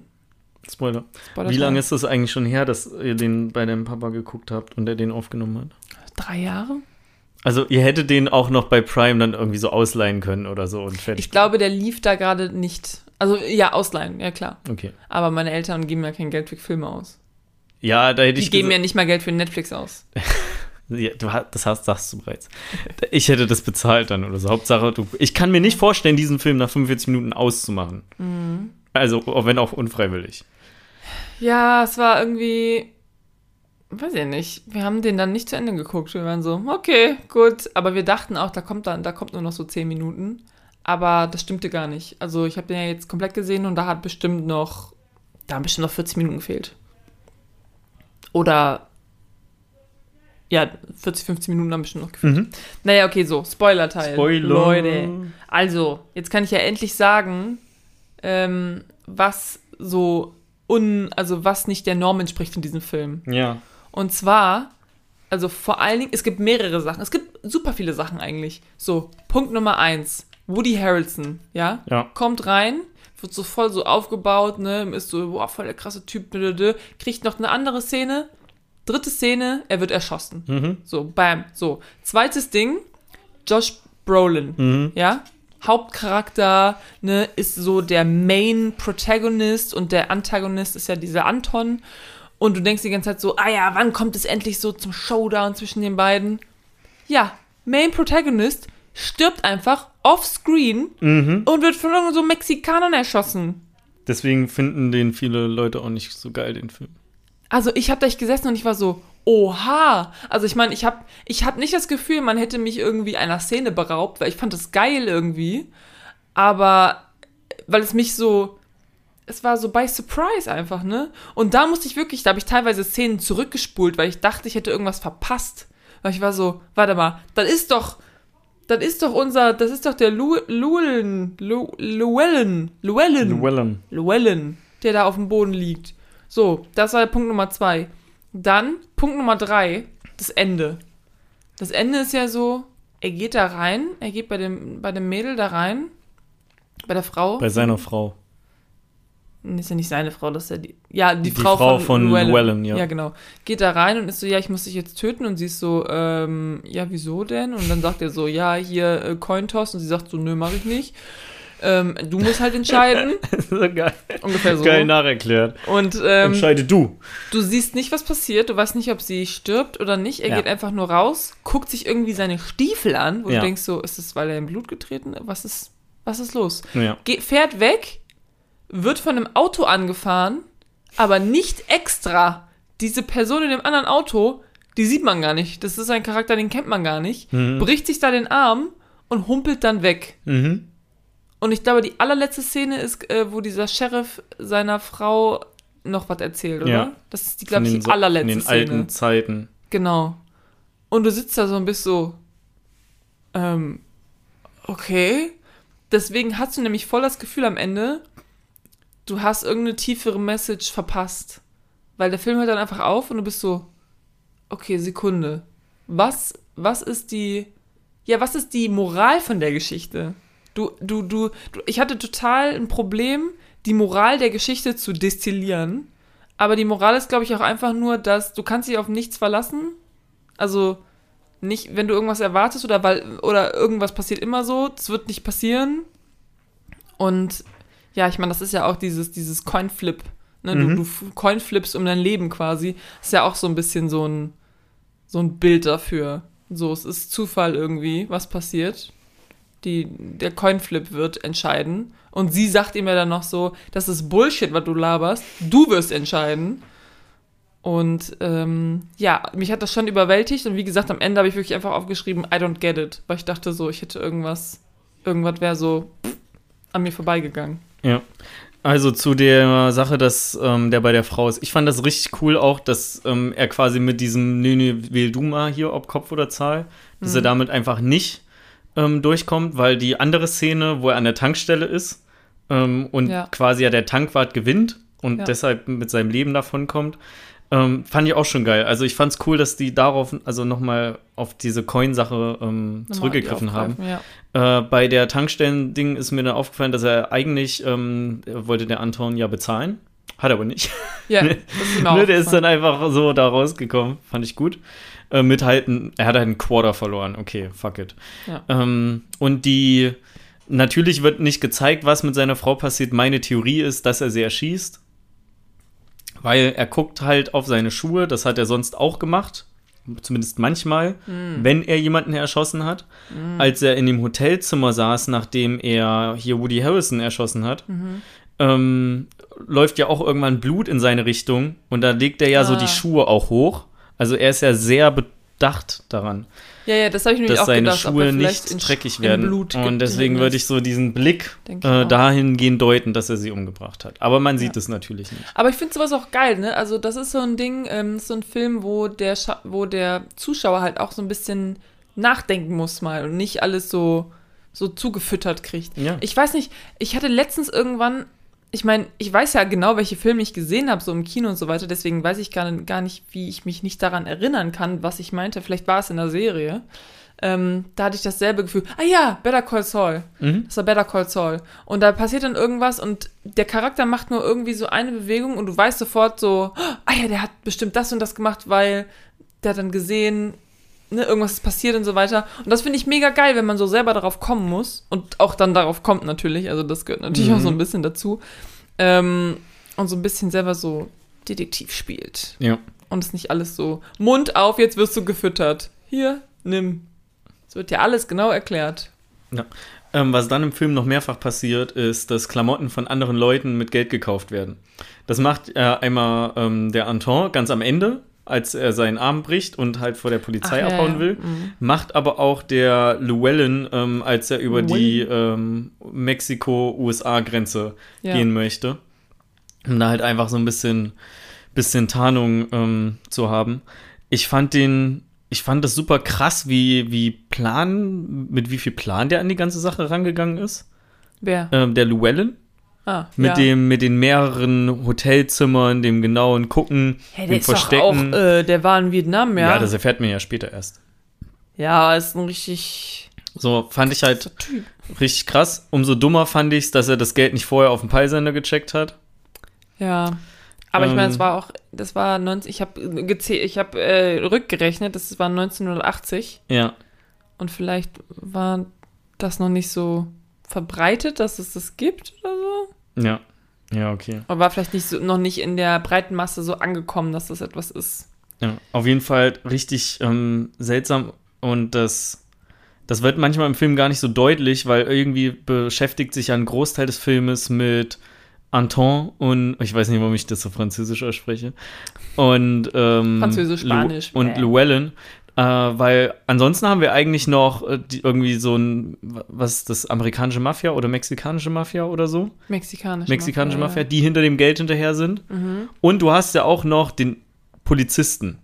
Spoiler. Spoiler. Wie lange ist das eigentlich schon her, dass ihr den bei deinem Papa geguckt habt und er den aufgenommen hat? Drei Jahre? Also ihr hättet den auch noch bei Prime dann irgendwie so ausleihen können oder so und fertig. Ich glaube, der lief da gerade nicht. Also ja, ausleihen, ja klar. Okay. Aber meine Eltern geben ja kein Geld für Filme aus. Ja, da hätte ich. Die geben ja nicht mal Geld für Netflix aus. ja, du hast, das hast, sagst du bereits. Ich hätte das bezahlt dann oder so. Hauptsache, du, ich kann mir nicht vorstellen, diesen Film nach 45 Minuten auszumachen. Mhm. Also, auch wenn auch unfreiwillig. Ja, es war irgendwie weiß ich nicht. Wir haben den dann nicht zu Ende geguckt. Wir waren so, okay, gut. Aber wir dachten auch, da kommt dann, da kommt nur noch so 10 Minuten. Aber das stimmte gar nicht. Also ich habe den ja jetzt komplett gesehen und da hat bestimmt noch, da haben bestimmt noch 40 Minuten gefehlt. Oder ja, 40, 50 Minuten haben bestimmt noch gefehlt. Mhm. Naja, okay, so, Spoiler-Teil. Spoiler. Leute. Also, jetzt kann ich ja endlich sagen, ähm, was so un, also was nicht der Norm entspricht in diesem Film. Ja. Und zwar, also vor allen Dingen, es gibt mehrere Sachen. Es gibt super viele Sachen eigentlich. So, Punkt Nummer eins. Woody Harrelson, ja? Ja. Kommt rein, wird so voll so aufgebaut, ne? Ist so, boah, voll der krasse Typ, kriegt noch eine andere Szene. Dritte Szene, er wird erschossen. Mhm. So, bam. So. Zweites Ding, Josh Brolin, mhm. ja? Hauptcharakter, ne, ist so der Main Protagonist und der Antagonist ist ja dieser Anton. Und du denkst die ganze Zeit so, ah ja, wann kommt es endlich so zum Showdown zwischen den beiden? Ja, Main Protagonist stirbt einfach offscreen mhm. und wird von so Mexikanern erschossen. Deswegen finden den viele Leute auch nicht so geil, den Film. Also ich habe da echt gesessen und ich war so, oha. Also ich meine, ich habe ich hab nicht das Gefühl, man hätte mich irgendwie einer Szene beraubt, weil ich fand das geil irgendwie. Aber weil es mich so, es war so by surprise einfach, ne? Und da musste ich wirklich, da habe ich teilweise Szenen zurückgespult, weil ich dachte, ich hätte irgendwas verpasst. Weil ich war so, warte mal, das ist doch, das ist doch unser, das ist doch der Lu, Llewellyn, Llewellyn, Llewellyn, Llewellyn, der da auf dem Boden liegt. So, das war der Punkt Nummer zwei. Dann, Punkt Nummer drei, das Ende. Das Ende ist ja so, er geht da rein, er geht bei dem, bei dem Mädel da rein, bei der Frau. Bei seiner Frau. Ist ja nicht seine Frau, das ist ja die. Ja, die, die Frau, Frau, von, von Llewellyn, ja. Ja, genau. Geht da rein und ist so, ja, ich muss dich jetzt töten. Und sie ist so, ähm, ja, wieso denn? Und dann sagt er so, ja, hier äh, Cointoss. Und sie sagt so, nö, mach ich nicht. Ähm, du musst halt entscheiden. so geil. Ungefähr so. Geil nacherklärt. Und ähm, entscheide du. Du siehst nicht, was passiert. Du weißt nicht, ob sie stirbt oder nicht. Er ja. geht einfach nur raus, guckt sich irgendwie seine Stiefel an, wo ja. du denkst so, ist es, weil er im Blut getreten ist? Was ist, was ist los? Ja. Ge fährt weg, wird von einem Auto angefahren, aber nicht extra. Diese Person in dem anderen Auto, die sieht man gar nicht. Das ist ein Charakter, den kennt man gar nicht. Mhm. Bricht sich da den Arm und humpelt dann weg. Mhm. Und ich glaube, die allerletzte Szene ist, äh, wo dieser Sheriff seiner Frau noch was erzählt, oder? Ja. Das ist, die, glaube ich, die allerletzte Szene. In den alten Zeiten. Genau. Und du sitzt da so ein bisschen so, ähm, okay. Deswegen hast du nämlich voll das Gefühl am Ende, du hast irgendeine tiefere Message verpasst. Weil der Film hört dann einfach auf und du bist so, okay, Sekunde. Was, was ist die, ja, was ist die Moral von der Geschichte? Du, du, du, du, ich hatte total ein Problem, die Moral der Geschichte zu destillieren. Aber die Moral ist, glaube ich, auch einfach nur, dass du kannst dich auf nichts verlassen. Also nicht, wenn du irgendwas erwartest oder weil oder irgendwas passiert immer so, das wird nicht passieren. Und ja, ich meine, das ist ja auch dieses, dieses Coinflip. Ne? Mhm. Du, du Coinflips um dein Leben quasi. Ist ja auch so ein bisschen so ein, so ein Bild dafür. So, es ist Zufall irgendwie, was passiert. Die, der Coinflip wird entscheiden. Und sie sagt ihm ja dann noch so, das ist Bullshit, was du laberst. Du wirst entscheiden. Und ähm, ja, mich hat das schon überwältigt. Und wie gesagt, am Ende habe ich wirklich einfach aufgeschrieben, I don't get it. Weil ich dachte so, ich hätte irgendwas, irgendwas wäre so pff, an mir vorbeigegangen. Ja. Also zu der Sache, dass ähm, der bei der Frau ist. Ich fand das richtig cool auch, dass ähm, er quasi mit diesem Nö, nö, wähl du mal hier, ob Kopf oder Zahl, dass mhm. er damit einfach nicht ähm, durchkommt, weil die andere Szene, wo er an der Tankstelle ist ähm, und Ja. quasi ja der Tankwart gewinnt und Ja. deshalb mit seinem Leben davon kommt, Ähm, fand ich auch schon geil. Also ich fand's cool, dass die darauf, also nochmal auf diese Coin-Sache ähm, zurückgegriffen haben. Ja. Äh, bei der Tankstellen-Ding ist mir dann aufgefallen, dass er eigentlich, ähm, wollte der Anton ja bezahlen. Hat er aber nicht. Ja, Ne, der ist dann einfach so da rausgekommen. Fand ich gut. Äh, mit halt, ein- er hat halt einen Quarter verloren. Okay, fuck it. Ja. Ähm, und die, natürlich wird nicht gezeigt, was mit seiner Frau passiert. Meine Theorie ist, dass er sie erschießt. Weil er guckt halt auf seine Schuhe. Das hat er sonst auch gemacht. Zumindest manchmal, Hm. wenn er jemanden erschossen hat. Als er in dem Hotelzimmer saß, nachdem er hier Woody Harrison erschossen hat, Mhm. ähm, läuft ja auch irgendwann Blut in seine Richtung. Und da legt er ja so Ah. die Schuhe auch hoch. Also er ist ja sehr bedacht daran ja, ja, das habe ich mir dass auch seine gedacht. ob Schuhe er vielleicht nicht dreckig werden. Und deswegen würde ich so diesen Blick äh, dahingehend deuten, dass er sie umgebracht hat. Aber man sieht es natürlich nicht. Aber ich finde sowas auch geil, ne? Also das ist so ein Ding, ähm, so ein Film, wo der, Scha wo der Zuschauer halt auch so ein bisschen nachdenken muss mal und nicht alles so, so zugefüttert kriegt. Ja. Ich weiß nicht, ich hatte letztens irgendwann, ich meine, ich weiß ja genau, welche Filme ich gesehen habe, so im Kino und so weiter, deswegen weiß ich gar, gar nicht, wie ich mich nicht daran erinnern kann, was ich meinte. Vielleicht war es in der Serie. Ähm, da hatte ich dasselbe Gefühl. Ah ja, Better Call Saul. Mhm. Das war Better Call Saul. Und da passiert dann irgendwas und der Charakter macht nur irgendwie so eine Bewegung und du weißt sofort so, ah ja, der hat bestimmt das und das gemacht, weil der hat dann gesehen, ne, irgendwas ist passiert und so weiter. Und das finde ich mega geil, wenn man so selber darauf kommen muss und auch dann darauf kommt natürlich. Also das gehört natürlich Mhm. auch so ein bisschen dazu. Ähm, und so ein bisschen selber so Detektiv spielt. Ja. Und es nicht alles so, Mund auf, jetzt wirst du gefüttert. Hier, nimm. Es wird dir alles genau erklärt. Ähm, was dann im Film noch mehrfach passiert, ist, dass Klamotten von anderen Leuten mit Geld gekauft werden. Das macht äh, einmal ähm, der Anton ganz am Ende, als er seinen Arm bricht und halt vor der Polizei Ach, ja, abhauen ja. will. Mhm. Macht aber auch der Llewellyn, ähm, als er über die ähm, Mexiko-USA-Grenze Ja. gehen möchte. Um da halt einfach so ein bisschen, bisschen Tarnung ähm, zu haben. Ich fand den, ich fand das super krass, wie, wie Plan, mit wie viel Plan der an die ganze Sache rangegangen ist. Wer? Ähm, der Llewellyn. Ah, Mit ja. dem, mit den mehreren Hotelzimmern, dem genauen Gucken, Hey, dem Verstecken. auch, äh, der war in Vietnam, ja. ja, das erfährt man ja später erst. ja, ist ein richtig So fand ich halt Typ. richtig krass. Umso dummer fand ich es, dass er das Geld nicht vorher auf dem Peilsender gecheckt hat. Ja. Aber ich meine, Ähm. es war auch, das war 19, ich habe ich habe äh, rückgerechnet, das war 1980 Ja. und vielleicht war das noch nicht so verbreitet, dass es das gibt oder so. Ja. Ja, okay. Oder war vielleicht nicht so, noch nicht in der breiten Masse so angekommen, dass das etwas ist. Ja, auf jeden Fall richtig ähm, seltsam und das, das wird manchmal im Film gar nicht so deutlich, weil irgendwie beschäftigt sich ja ein Großteil des Filmes mit Anton und ich weiß nicht, warum ich das so französisch ausspreche und ähm, Französisch, Lu- Spanisch. und Bäh. Llewellyn, äh, weil ansonsten haben wir eigentlich noch äh, die, irgendwie so ein, was ist das, amerikanische Mafia oder mexikanische Mafia oder so? Mexikanische, Mexikanische Mafia, ja. die hinter dem Geld hinterher sind. Mhm. Und du hast ja auch noch den Polizisten,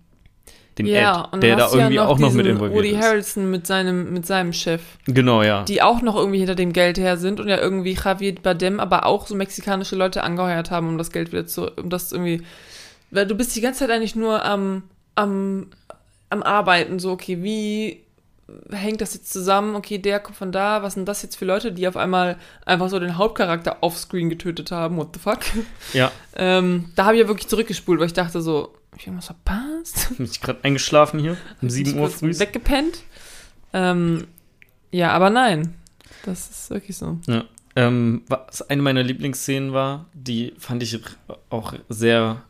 den Ja, Ed, und der da du ja irgendwie noch auch noch mit involviert Woody ist. Harrelson mit seinem, mit seinem Chef. Genau, ja. die auch noch irgendwie hinter dem Geld her sind und ja irgendwie Javier Bardem aber auch so mexikanische Leute angeheuert haben, um das Geld wieder zu, um das irgendwie, weil du bist die ganze Zeit eigentlich nur am, am, am Arbeiten, so, okay, wie hängt das jetzt zusammen? Okay, der kommt von da, was sind das jetzt für Leute, die auf einmal einfach so den Hauptcharakter offscreen getötet haben, what the fuck? ja, ähm, da habe ich ja wirklich zurückgespult, weil ich dachte so, hab ich irgendwas verpasst? bin ich gerade eingeschlafen hier um Bin 7 ich Uhr früh. Weggepennt. Ähm, ja, aber nein. Das ist wirklich so. Ja. Ähm, was eine meiner Lieblingsszenen war, die fand ich auch sehr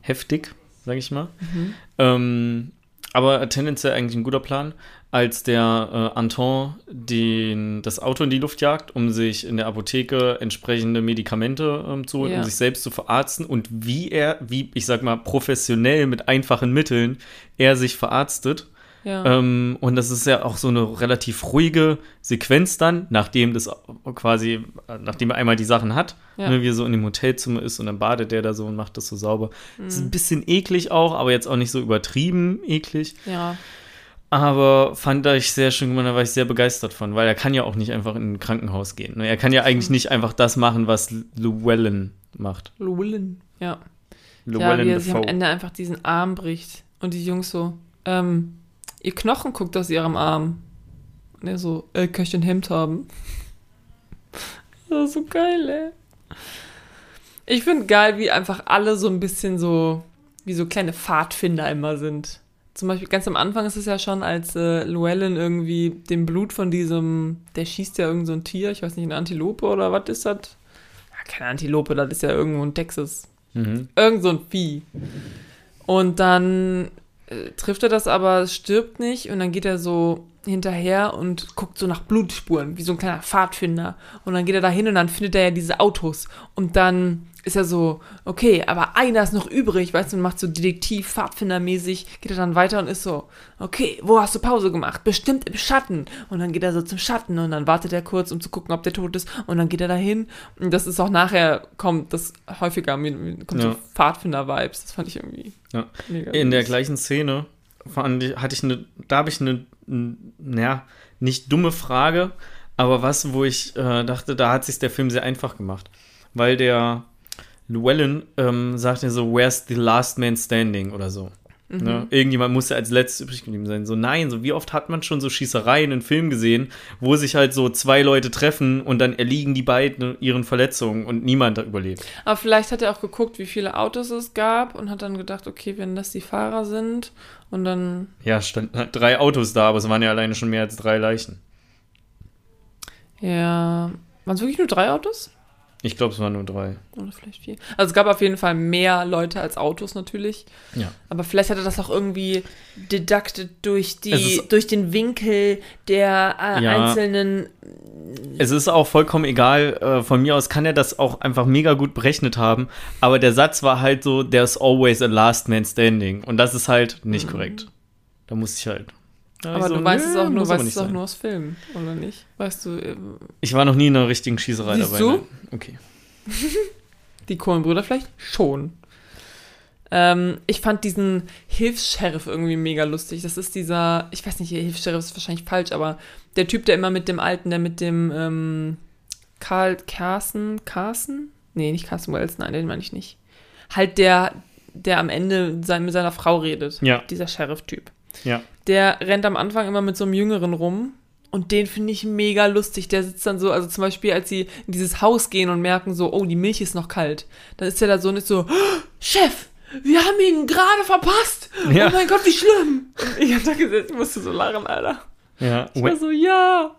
heftig, sag ich mal. Mhm. Ähm, aber tendenziell eigentlich ein guter Plan, als der äh, Anton den, das Auto in die Luft jagt, um sich in der Apotheke entsprechende Medikamente ähm, zu holen, Ja. um sich selbst zu verarzten und wie er, wie ich sag mal, professionell mit einfachen Mitteln er sich verarztet. Ja. Ähm, und das ist ja auch so eine relativ ruhige Sequenz dann, nachdem das quasi, nachdem er einmal die Sachen hat, Ja. ne, wie er so in dem Hotelzimmer ist und dann badet er da so und macht das so sauber. Das Mhm. ist ein bisschen eklig auch, aber jetzt auch nicht so übertrieben eklig. ja. Aber fand ich sehr schön gemacht, da war ich sehr begeistert von, weil er kann ja auch nicht einfach in ein Krankenhaus gehen. ne? Er kann ja eigentlich nicht einfach das machen, was Llewellyn macht. Llewellyn. Ja. Ja, Llewellyn wie er sich am. Ende einfach diesen Arm bricht. Und die Jungs so, ähm, ihr Knochen guckt aus ihrem Arm. Und er so, äh, kann ich ein Hemd haben? Das ist so geil, ey. Ich finde geil, wie einfach alle so ein bisschen so, wie so kleine Pfadfinder immer sind. Zum Beispiel ganz am Anfang ist es ja schon, als äh, Llewellyn irgendwie dem Blut von diesem, der schießt ja irgend so ein Tier, ich weiß nicht, eine Antilope oder was ist das? Ja, keine Antilope, das ist ja irgendwo in Texas Mhm. irgend so ein Vieh. Und dann äh, trifft er das aber, stirbt nicht und dann geht er so hinterher und guckt so nach Blutspuren, wie so ein kleiner Pfadfinder. Und dann geht er da hin und dann findet er ja diese Autos. Und dann ist er so, okay, aber einer ist noch übrig, weißt du, und macht so Detektiv, Pfadfindermäßig, geht er dann weiter und ist so, okay, wo hast du Pause gemacht? Bestimmt im Schatten. Und dann geht er so zum Schatten und dann wartet er kurz, um zu gucken, ob der tot ist. Und dann geht er dahin. Und das ist auch nachher, kommt das häufiger, kommt Ja. so Pfadfinder-Vibes. Das fand ich irgendwie Ja. mega In der gleichen Szene fand ich, hatte ich eine, da habe ich eine, naja, nicht dumme Frage, aber was, wo ich äh, dachte, da hat sich der Film sehr einfach gemacht. Weil der Llewellyn ähm, sagte so, where's the last man standing oder so. Mhm. Ne? Irgendjemand muss ja als letztes übrig geblieben sein. So, nein, so wie oft hat man schon so Schießereien in Filmen gesehen, wo sich halt so zwei Leute treffen und dann erliegen die beiden ihren Verletzungen und niemand da überlebt. Aber vielleicht hat er auch geguckt, wie viele Autos es gab und hat dann gedacht, okay, wenn das die Fahrer sind und dann, Ja, standen halt drei Autos da, aber es waren ja alleine schon mehr als drei Leichen. ja, waren es wirklich nur drei Autos? Ich glaube, es waren nur drei. Oder vielleicht vier. Also es gab auf jeden Fall mehr Leute als Autos natürlich. Ja. Aber vielleicht hat er das auch irgendwie deducted durch, die, durch den Winkel der äh, Ja. einzelnen. Es ist auch vollkommen egal. Äh, von mir aus kann er das auch einfach mega gut berechnet haben. Aber der Satz war halt so: There's always a last man standing. Und das ist halt nicht korrekt. Da muss ich halt. Mhm. Aber ich du so, weißt nö, es auch nur, weißt es auch sein. nur aus Filmen, oder nicht? Weißt du, äh, Ich war noch nie in einer richtigen Schießerei Siehst dabei. du? nein. Okay. die Kohlenbrüder vielleicht schon. Ähm, ich fand diesen Hilfs-Sheriff irgendwie mega lustig. Das ist dieser, ich weiß nicht, Hilfs-Sheriff ist wahrscheinlich falsch, aber der Typ, der immer mit dem Alten, der mit dem ähm, Karl Carson, Carson? Nee, nicht Carson Wells, nein, den meine ich nicht. Halt der, der am Ende sein, mit seiner Frau redet. Ja. Dieser Sheriff-Typ. Ja. Der rennt am Anfang immer mit so einem Jüngeren rum. Und den finde ich mega lustig. Der sitzt dann so, also zum Beispiel, als sie in dieses Haus gehen und merken so, oh, die Milch ist noch kalt. Dann ist der da so und ist so, "Oh, Chef, wir haben ihn gerade verpasst. Ja. Oh mein Gott, wie schlimm. Und ich hab da gesessen, ich musste so lachen, Alter. Ja. Ich war so, ja,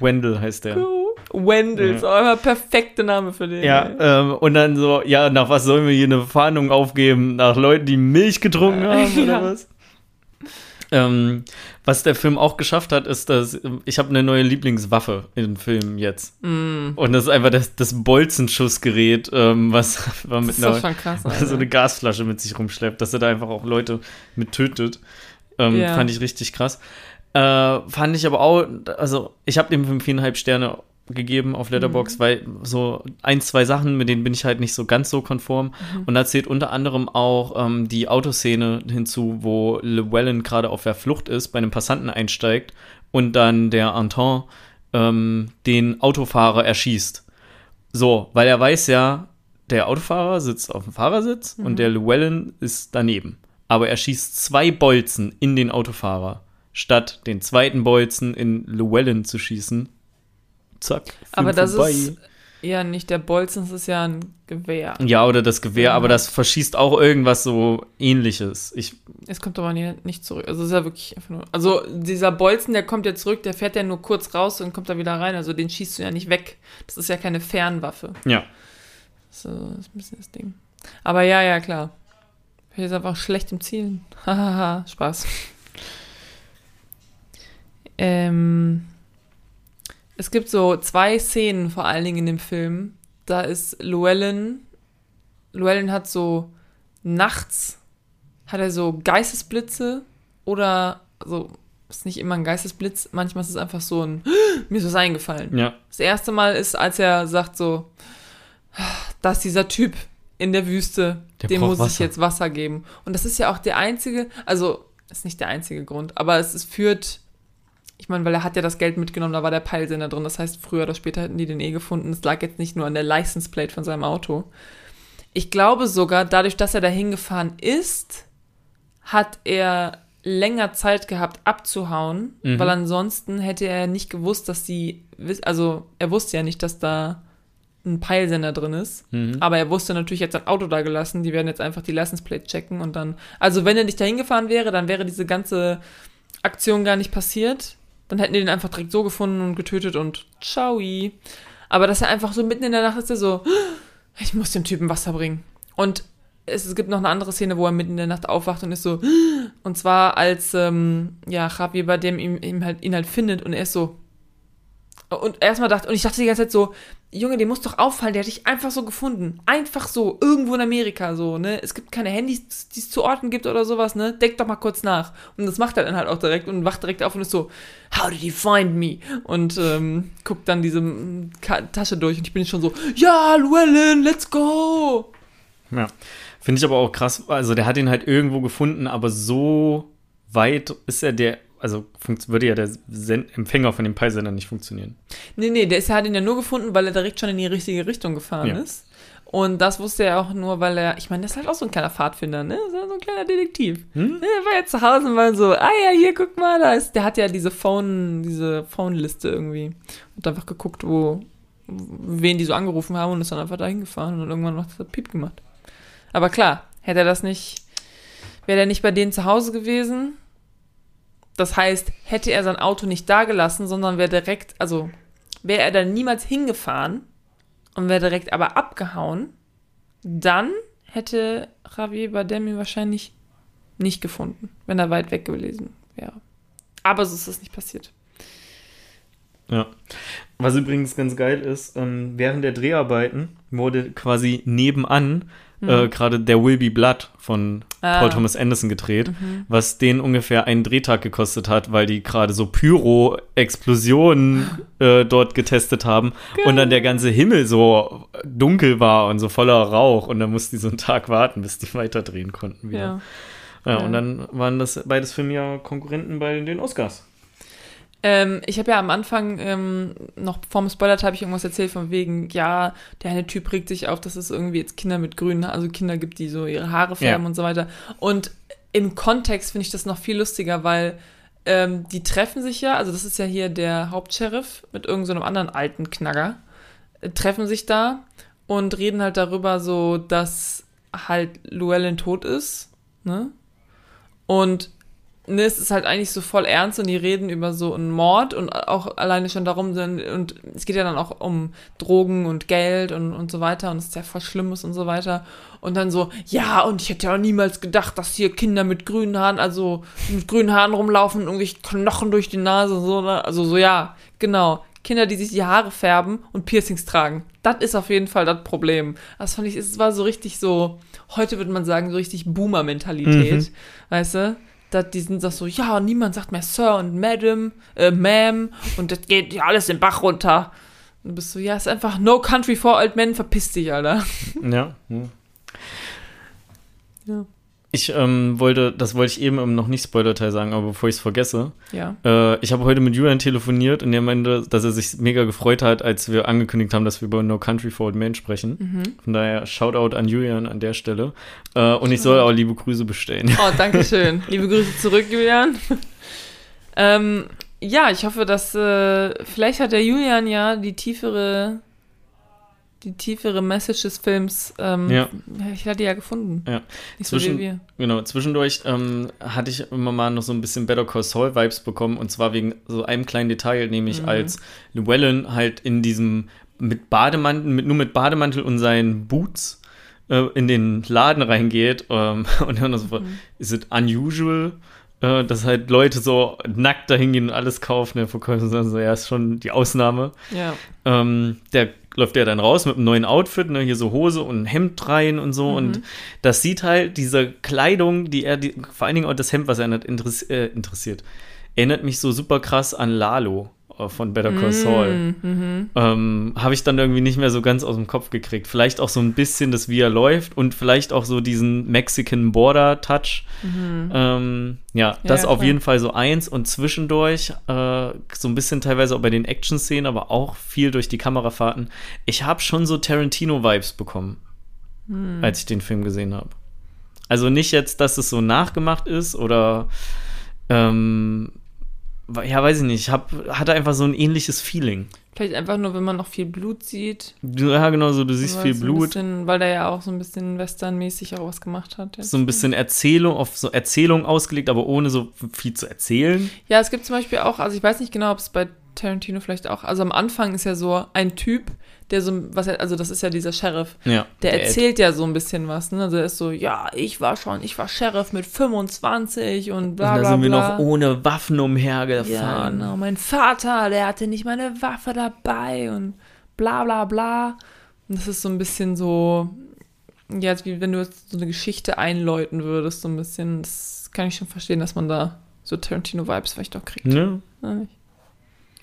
Wendell heißt der. cool. Wendell, ist auch immer perfekte Name für den. Ja, ähm, und dann so, ja, nach was sollen wir hier eine Fahndung aufgeben? Nach Leuten, die Milch getrunken haben oder Ja. was? Ähm, was der Film auch geschafft hat, ist, dass ich habe eine neue Lieblingswaffe im Film jetzt. Mm, Und das ist einfach das, das Bolzenschussgerät, ähm, was man mit einer, krass, so Alter. eine Gasflasche mit sich rumschleppt, dass er da einfach auch Leute mit tötet. Ähm, Ja. Fand ich richtig krass. Äh, fand ich aber auch, also ich habe dem Film viereinhalb Sterne gegeben auf Letterbox, weil so ein, zwei Sachen, mit denen bin ich halt nicht so ganz so konform. Und da zählt unter anderem auch ähm, die Autoszene hinzu, wo Llewellyn gerade auf der Flucht ist, bei einem Passanten einsteigt und dann der Anton ähm, den Autofahrer erschießt. So, weil er weiß ja, der Autofahrer sitzt auf dem Fahrersitz und der Llewellyn ist daneben. Aber er schießt zwei Bolzen in den Autofahrer, statt den zweiten Bolzen in Llewellyn zu schießen. Zack. Film Aber das vorbei. ist ja nicht der Bolzen, das ist ja ein Gewehr. Ja, oder das Gewehr, aber das verschießt auch irgendwas so ähnliches. Ich, Es kommt aber nie, nicht zurück. Also es ist ja wirklich einfach nur. Also dieser Bolzen, der kommt ja zurück, der fährt ja nur kurz raus und kommt da wieder rein. Also den schießt du ja nicht weg. Das ist ja keine Fernwaffe. ja. So, das ist ein bisschen das Ding. Aber ja, ja, klar. Ich ist einfach schlecht im Zielen. Hahaha, Spaß. ähm, es gibt so zwei Szenen vor allen Dingen in dem Film. Da ist Llewellyn. Llewellyn hat so nachts hat er so Geistesblitze oder also ist nicht immer ein Geistesblitz, manchmal ist es einfach so ein mir ist was eingefallen. Ja. Das erste Mal ist, als er sagt so, da ist dieser Typ in der Wüste, Der dem muss ich Wasser. jetzt Wasser geben. Und das ist ja auch der einzige, also ist nicht der einzige Grund, aber es, es führt, ich meine, weil er hat ja das Geld mitgenommen, da war der Peilsender drin. Das heißt, früher oder später hätten die den eh gefunden. Es lag jetzt nicht nur an der License Plate von seinem Auto. Ich glaube sogar, dadurch, dass er dahin gefahren ist, hat er länger Zeit gehabt abzuhauen, Mhm. weil ansonsten hätte er nicht gewusst, dass sie, also er wusste ja nicht, dass da ein Peilsender drin ist, Mhm. aber er wusste natürlich jetzt sein Auto da gelassen, die werden jetzt einfach die License Plate checken und dann, also wenn er nicht dahin gefahren wäre, dann wäre diese ganze Aktion gar nicht passiert, dann hätten die den einfach direkt so gefunden und getötet und ciao. Aber dass er einfach so mitten in der Nacht ist, er so, ich muss dem Typen Wasser bringen. Und es, es gibt noch eine andere Szene, wo er mitten in der Nacht aufwacht und ist so, und zwar als, ähm, ja, Javier bei dem ihm, ihm halt, ihn halt findet und er ist so, und erstmal dachte, und ich dachte die ganze Zeit so, Junge, dem muss doch auffallen, der hat dich einfach so gefunden. Einfach so, irgendwo in Amerika so, ne? Es gibt keine Handys, die es zu Orten gibt oder sowas, ne? Denk doch mal kurz nach. Und das macht er dann halt auch direkt und wacht direkt auf und ist so, How did he find me? Und ähm, guckt dann diese mm, Ka Tasche durch und ich bin schon so, ja, Llewellyn, let's go! Ja. Finde ich aber auch krass. Also, der hat ihn halt irgendwo gefunden, aber so weit ist er der. Also, würde ja der Sen Empfänger von dem Peilsender nicht funktionieren. Nee, nee, der ist, er hat ihn ja nur gefunden, weil er direkt schon in die richtige Richtung gefahren Ja. ist. Und das wusste er auch nur, weil er, ich meine, das ist halt auch so ein kleiner Pfadfinder, ne? So, so ein kleiner Detektiv. Hm? Ne, Der war jetzt zu Hause und war so, ah ja, hier, guck mal, da ist, der hat ja diese Phone, diese Phone-Liste irgendwie. Und einfach geguckt, wo, wen die so angerufen haben und ist dann einfach dahin gefahren und irgendwann macht er Piep gemacht. Aber klar, hätte er das nicht, wäre er nicht bei denen zu Hause gewesen. Das heißt, hätte er sein Auto nicht da gelassen, sondern wäre direkt, also wäre er dann niemals hingefahren und wäre direkt aber abgehauen, dann hätte Javier Bardem ihn wahrscheinlich nicht gefunden, wenn er weit weg gewesen wäre. Aber so ist es nicht passiert. Ja. Was übrigens ganz geil ist, ähm, während der Dreharbeiten wurde quasi nebenan äh, gerade der Will Be Blood von Ah. Paul Thomas Anderson gedreht, was den ungefähr einen Drehtag gekostet hat, weil die gerade so Pyro-Explosionen äh, dort getestet haben und dann der ganze Himmel so dunkel war und so voller Rauch und dann mussten die so einen Tag warten, bis die weiterdrehen konnten wieder. Ja. Ja, Ja. und dann waren das beides Filme ja Konkurrenten bei den Oscars. Ähm, ich habe ja am Anfang ähm, noch vorm Spoiler habe ich irgendwas erzählt von wegen, ja, der eine Typ regt sich auf, dass es irgendwie jetzt Kinder mit grünen, also Kinder gibt, die so ihre Haare färben Ja. und so weiter. Und im Kontext finde ich das noch viel lustiger, weil ähm, die treffen sich ja, also das ist ja hier der Hauptsheriff mit irgendeinem so einem anderen alten Knagger, äh, treffen sich da und reden halt darüber so, dass halt Llewellyn tot ist, ne? Und ne, es ist halt eigentlich so voll ernst und die reden über so einen Mord und auch alleine schon darum sind, und es geht ja dann auch um Drogen und Geld und, und so weiter und es ist ja voll Schlimmes und so weiter. Und dann so, ja, und ich hätte ja auch niemals gedacht, dass hier Kinder mit grünen Haaren, also mit grünen Haaren rumlaufen und irgendwelche Knochen durch die Nase und so, ne? Also so, ja, genau. Kinder, die sich die Haare färben und Piercings tragen. Das ist auf jeden Fall das Problem. Das fand ich, es war so richtig so, heute würde man sagen, so richtig Boomer-Mentalität. Weißt du? Dass die sind doch so, ja, niemand sagt mehr Sir und Madam, äh, Ma'am und das geht ja alles den Bach runter. Und du bist so, ja, ist einfach No Country for Old Men, verpiss dich, Alter. Ja. hm. Ja. Ich ähm, wollte, das wollte ich eben im noch nicht Spoiler-Teil sagen, aber bevor ich es vergesse, Ja. äh, ich habe heute mit Julian telefoniert und er meinte, dass er sich mega gefreut hat, als wir angekündigt haben, dass wir über No Country for Old Men sprechen. Mhm. Von daher Shoutout an Julian an der Stelle. Äh, und ich soll auch liebe Grüße bestellen. Oh, danke schön. Liebe Grüße zurück, Julian. ähm, ja, ich hoffe, dass äh, vielleicht hat der Julian ja die tiefere die tiefere Message des Films ähm, Ja. ich hatte ja gefunden. Ja. Nicht so Zwischen- wie wir. Genau, zwischendurch ähm, hatte ich immer mal noch so ein bisschen Better Call Saul Vibes bekommen und zwar wegen so einem kleinen Detail, nämlich Mhm. als Llewellyn halt in diesem mit Bademantel, mit, nur mit Bademantel und seinen Boots äh, in den Laden reingeht ähm, und dann so, Mhm. is it unusual, äh, dass halt Leute so nackt dahin gehen und alles kaufen, der Verkäufer sagen so, ja, ist schon die Ausnahme. Ja. Ähm, der läuft ja dann raus mit einem neuen Outfit, ne, hier so Hose und Hemd rein und so. Und das sieht halt diese Kleidung, die er, die, vor allen Dingen auch das Hemd, was er interess äh, interessiert, erinnert mich so super krass an Lalo von Better Call Saul. Mhm. Ähm, Habe ich dann irgendwie nicht mehr so ganz aus dem Kopf gekriegt. Vielleicht auch so ein bisschen das, wie er läuft und vielleicht auch so diesen Mexican Border Touch. Ähm, ja, das ja, auf jeden Fall so eins und zwischendurch äh, so ein bisschen teilweise auch bei den Action-Szenen, aber auch viel durch die Kamerafahrten. Ich habe schon so Tarantino-Vibes bekommen. Hm. als ich den Film gesehen habe. Also nicht jetzt, dass es so nachgemacht ist oder ähm, ja, weiß ich nicht, ich hab, hatte einfach so ein ähnliches Feeling. Vielleicht einfach nur, wenn man noch viel Blut sieht. Ja, genau so, du siehst viel so Blut, Bisschen, weil der ja auch so ein bisschen westernmäßig auch was gemacht hat. jetzt. so ein bisschen Erzählung, auf so Erzählung ausgelegt, aber ohne so viel zu erzählen. Ja, es gibt zum Beispiel auch, also ich weiß nicht genau, ob es bei Tarantino vielleicht auch, also am Anfang ist ja so ein Typ, der so, was er, also das ist ja dieser Sheriff, Ja. der Ed. erzählt ja so ein bisschen was, ne? Also er ist so, ja, ich war schon, ich war Sheriff mit 25 und bla Und bla da sind wir bla. noch ohne Waffen ja, umhergefahren. genau. Mein Vater, der hatte nicht meine Waffe dabei und bla bla bla. Und das ist so ein bisschen so, ja, als wie wenn du jetzt so eine Geschichte einläuten würdest, so ein bisschen. Das kann ich schon verstehen, dass man da so Tarantino-Vibes vielleicht auch kriegt. Ja, nicht?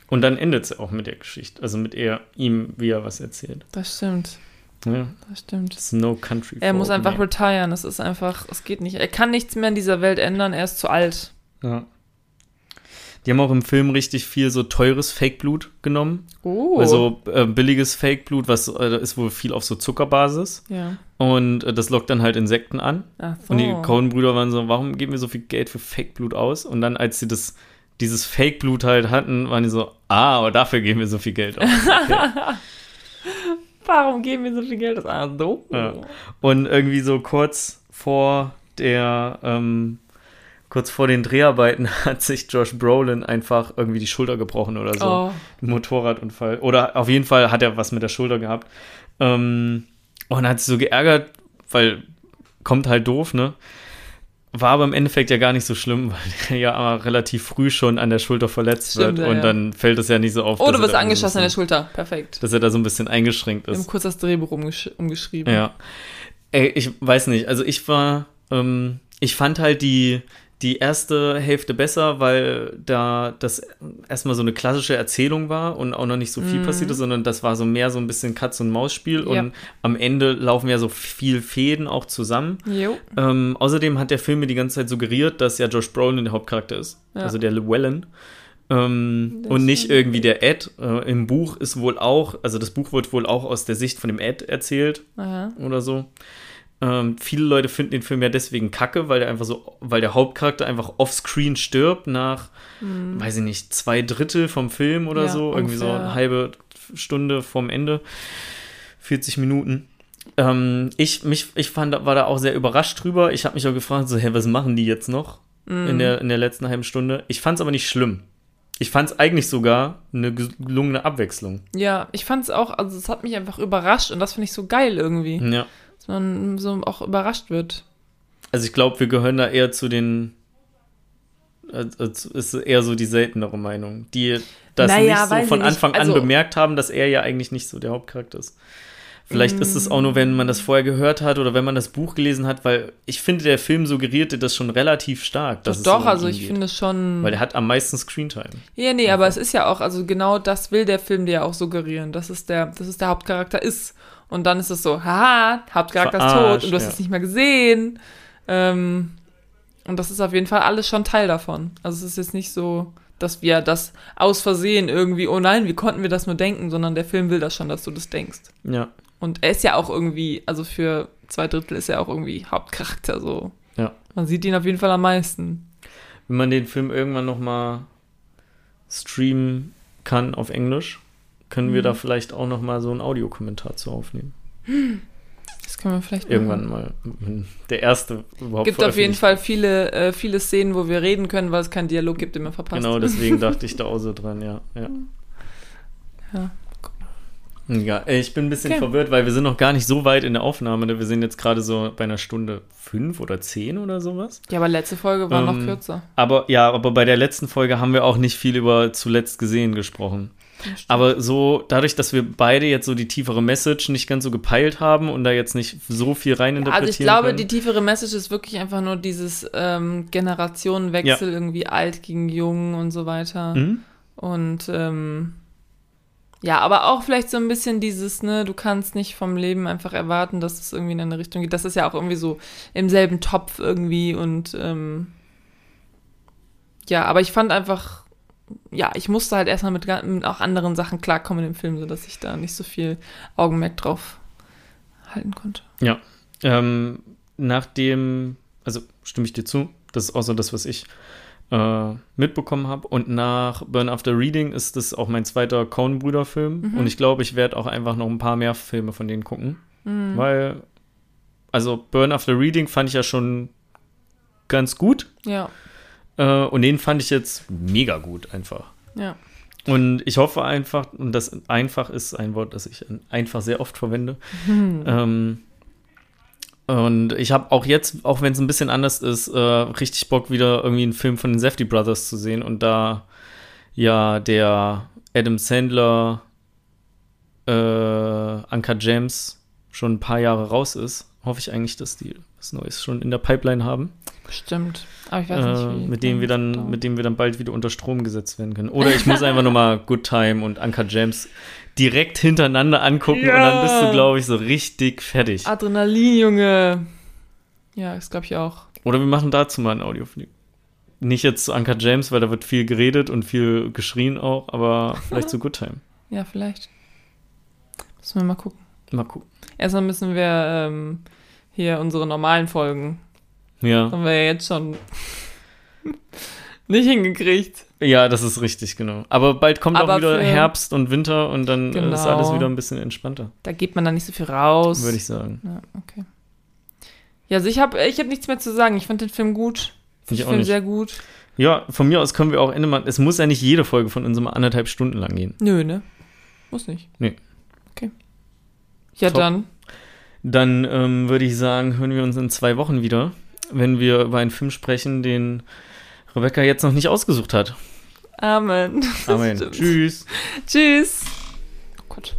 Und dann endet es auch mit der Geschichte, also mit er, ihm, wie er was erzählt. Das stimmt, Ja. das stimmt. Ist no country. Er muss einfach men. retiren, das ist einfach, es geht nicht. Er kann nichts mehr in dieser Welt ändern, er ist zu alt. Ja. Die haben auch im Film richtig viel so teures Fake-Blut genommen. Oh. Also äh, billiges Fake-Blut, was äh, ist wohl viel auf so Zuckerbasis. ja. Und äh, das lockt dann halt Insekten an. Ach so. Und die Coen-Brüder waren so, warum geben wir so viel Geld für Fake-Blut aus? Und dann, als sie das, dieses Fake-Blut halt hatten, waren die so, ah, aber dafür geben wir so viel Geld aus. Okay. Warum geben wir so viel Geld aus? Ah, so. Ja. Und irgendwie so kurz vor der, ähm, kurz vor den Dreharbeiten hat sich Josh Brolin einfach irgendwie die Schulter gebrochen oder so. Oh. Motorradunfall. Oder auf jeden Fall hat er was mit der Schulter gehabt. Ähm, und hat sich so geärgert, weil kommt halt doof, ne? War aber im Endeffekt ja gar nicht so schlimm, weil er ja aber relativ früh schon an der Schulter verletzt Stimmt, wird. Und ja. dann fällt es ja nicht so auf. Oh, du ein angeschossen an der Schulter. Perfekt. Dass er da so ein bisschen eingeschränkt Wir haben ist. kurz das Drehbuch umgesch umgeschrieben. Ja. Ey, ich weiß nicht. Also ich war, ähm, ich fand halt die, die erste Hälfte besser, weil da das erstmal so eine klassische Erzählung war und auch noch nicht so viel passierte, sondern das war so mehr so ein bisschen Katz- und Maus-Spiel Ja. und am Ende laufen ja so viel Fäden auch zusammen. Ähm, außerdem hat der Film mir die ganze Zeit suggeriert, dass ja Josh Brolin der Hauptcharakter ist. Ja. Also der Llewellyn. Ähm, und nicht irgendwie der Ed. Äh, Im Buch ist wohl auch, also das Buch wird wohl auch aus der Sicht von dem Ed erzählt Aha. oder so. Ähm, viele Leute finden den Film ja deswegen kacke, weil der einfach so, weil der Hauptcharakter einfach offscreen stirbt nach, weiß ich nicht, zwei Drittel vom Film oder Mhm. Ja, so. Irgendwie so ungefähr. eine halbe Stunde vorm Ende. 40 Minuten. Ähm, ich, mich, ich fand, war da auch sehr überrascht drüber. Ich habe mich auch gefragt, so, hä, was machen die jetzt noch Mhm. in, der, in der letzten halben Stunde? Ich fand es aber nicht schlimm. Ich fand es eigentlich sogar eine gelungene Abwechslung. Ja, ich fand es auch, also es hat mich einfach überrascht und das finde ich so geil irgendwie, Ja. Man so auch überrascht wird. Also ich glaube, wir gehören da eher zu den. Also es ist eher so die seltenere Meinung, die das Naja, nicht so von ich nicht. Anfang an Also- bemerkt haben, dass er ja eigentlich nicht so der Hauptcharakter ist. Vielleicht ist es auch nur, wenn man das vorher gehört hat oder wenn man das Buch gelesen hat, weil ich finde, der Film suggerierte das schon relativ stark. Doch, dass es doch, so um also ich geht. finde es schon. Weil der hat am meisten Screentime. Ja, nee, aber es ist ja auch, also genau das will der Film dir ja auch suggerieren, dass es der, dass es der Hauptcharakter ist. Und dann ist es so, haha, Hauptcharakter ist tot und du hast ja. es nicht mehr gesehen. Ähm, und das ist auf jeden Fall alles schon Teil davon. Also es ist jetzt nicht so, dass wir das aus Versehen irgendwie, oh nein, wie konnten wir das nur denken, sondern der Film will das schon, dass du das denkst. Ja. Und er ist ja auch irgendwie, also für zwei Drittel ist er auch irgendwie Hauptcharakter so. Ja. Man sieht ihn auf jeden Fall am meisten. Wenn man den Film irgendwann noch mal streamen kann auf Englisch, können wir Mhm. da vielleicht auch noch mal so einen Audiokommentar zu aufnehmen. Das können wir vielleicht Irgendwann machen. mal. Der erste überhaupt gibt auf jeden Fall viele, äh, viele Szenen, wo wir reden können, weil es keinen Dialog gibt, den man verpasst. Genau, deswegen dachte ich da auch so dran, ja. Ja, Ja. Ja ich bin ein bisschen Okay. verwirrt, weil wir sind noch gar nicht so weit in der Aufnahme. Ne? Wir sind jetzt gerade so bei einer Stunde fünf oder zehn oder sowas. Ja, aber letzte Folge war noch Ähm, kürzer. Aber ja, aber bei der letzten Folge haben wir auch nicht viel über zuletzt gesehen gesprochen. Aber so, dadurch, dass wir beide jetzt so die tiefere Message nicht ganz so gepeilt haben und da jetzt nicht so viel reininterpretieren also ich glaube, können. die tiefere Message ist wirklich einfach nur dieses ähm, Generationenwechsel, irgendwie alt gegen jung und so weiter. Hm? Und ähm, ja, aber auch vielleicht so ein bisschen dieses, ne, du kannst nicht vom Leben einfach erwarten, dass es irgendwie in eine Richtung geht. Das ist ja auch irgendwie so im selben Topf irgendwie und ähm, ja, aber ich fand einfach, ja, ich musste halt erstmal mit, mit auch anderen Sachen klarkommen im Film, sodass ich da nicht so viel Augenmerk drauf halten konnte. Ja, Ähm, nachdem, also stimme ich dir zu, das ist auch so das, was ich äh, mitbekommen habe. Und nach Burn After Reading ist das auch mein zweiter Coen-Brüder-Film. Mhm. Und ich glaube, ich werde auch einfach noch ein paar mehr Filme von denen gucken. Mhm. Weil, also Burn After Reading fand ich ja schon ganz gut. Ja, Äh, und den fand ich jetzt mega gut einfach. ja. Und ich hoffe einfach, und das einfach ist ein Wort, das ich einfach sehr oft verwende. Ähm, und ich habe auch jetzt, auch wenn es ein bisschen anders ist, äh, richtig Bock, wieder irgendwie einen Film von den Safety Brothers zu sehen. Und da ja der Adam Sandler, äh, Anka James schon ein paar Jahre raus ist, hoffe ich eigentlich, dass die was Neues schon in der Pipeline haben. Bestimmt. Aber ich weiß nicht, Äh, wie. mit dem wir dann, mit dem wir dann bald wieder unter Strom gesetzt werden können. Oder ich muss einfach nochmal Good Time und Anka James direkt hintereinander angucken und dann bist du, Ja. glaube ich, so richtig fertig. Adrenalin, Junge. Ja, das glaube ich auch. Oder wir machen dazu mal ein Audioflieg. Nicht jetzt zu Anka James, weil da wird viel geredet und viel geschrien auch, aber vielleicht zu Good Time. Ja, vielleicht. Müssen wir mal gucken. Mal gucken. Erstmal müssen wir ähm, hier unsere normalen Folgen. Ja. Haben wir ja jetzt schon nicht hingekriegt. Ja, das ist richtig, genau. Aber bald kommt Aber auch wieder für- Herbst und Winter und dann äh, ist Genau. alles wieder ein bisschen entspannter, Da geht man dann nicht so viel raus. würde ich sagen. Ja, okay. Ja, also ich habe ich hab nichts mehr zu sagen. Ich fand den Film gut. Ich den Film nicht. sehr gut. Ja, von mir aus können wir auch Ende mal. Es muss ja nicht jede Folge von uns immer anderthalb Stunden lang gehen. Nö, ne? Muss nicht. Nee. Okay. Ja, Top. dann. Dann ähm, würde ich sagen, hören wir uns in zwei Wochen wieder, wenn wir über einen Film sprechen, den Rebecca jetzt noch nicht ausgesucht hat. Amen. Amen. Tschüss. Tschüss. Oh Gott.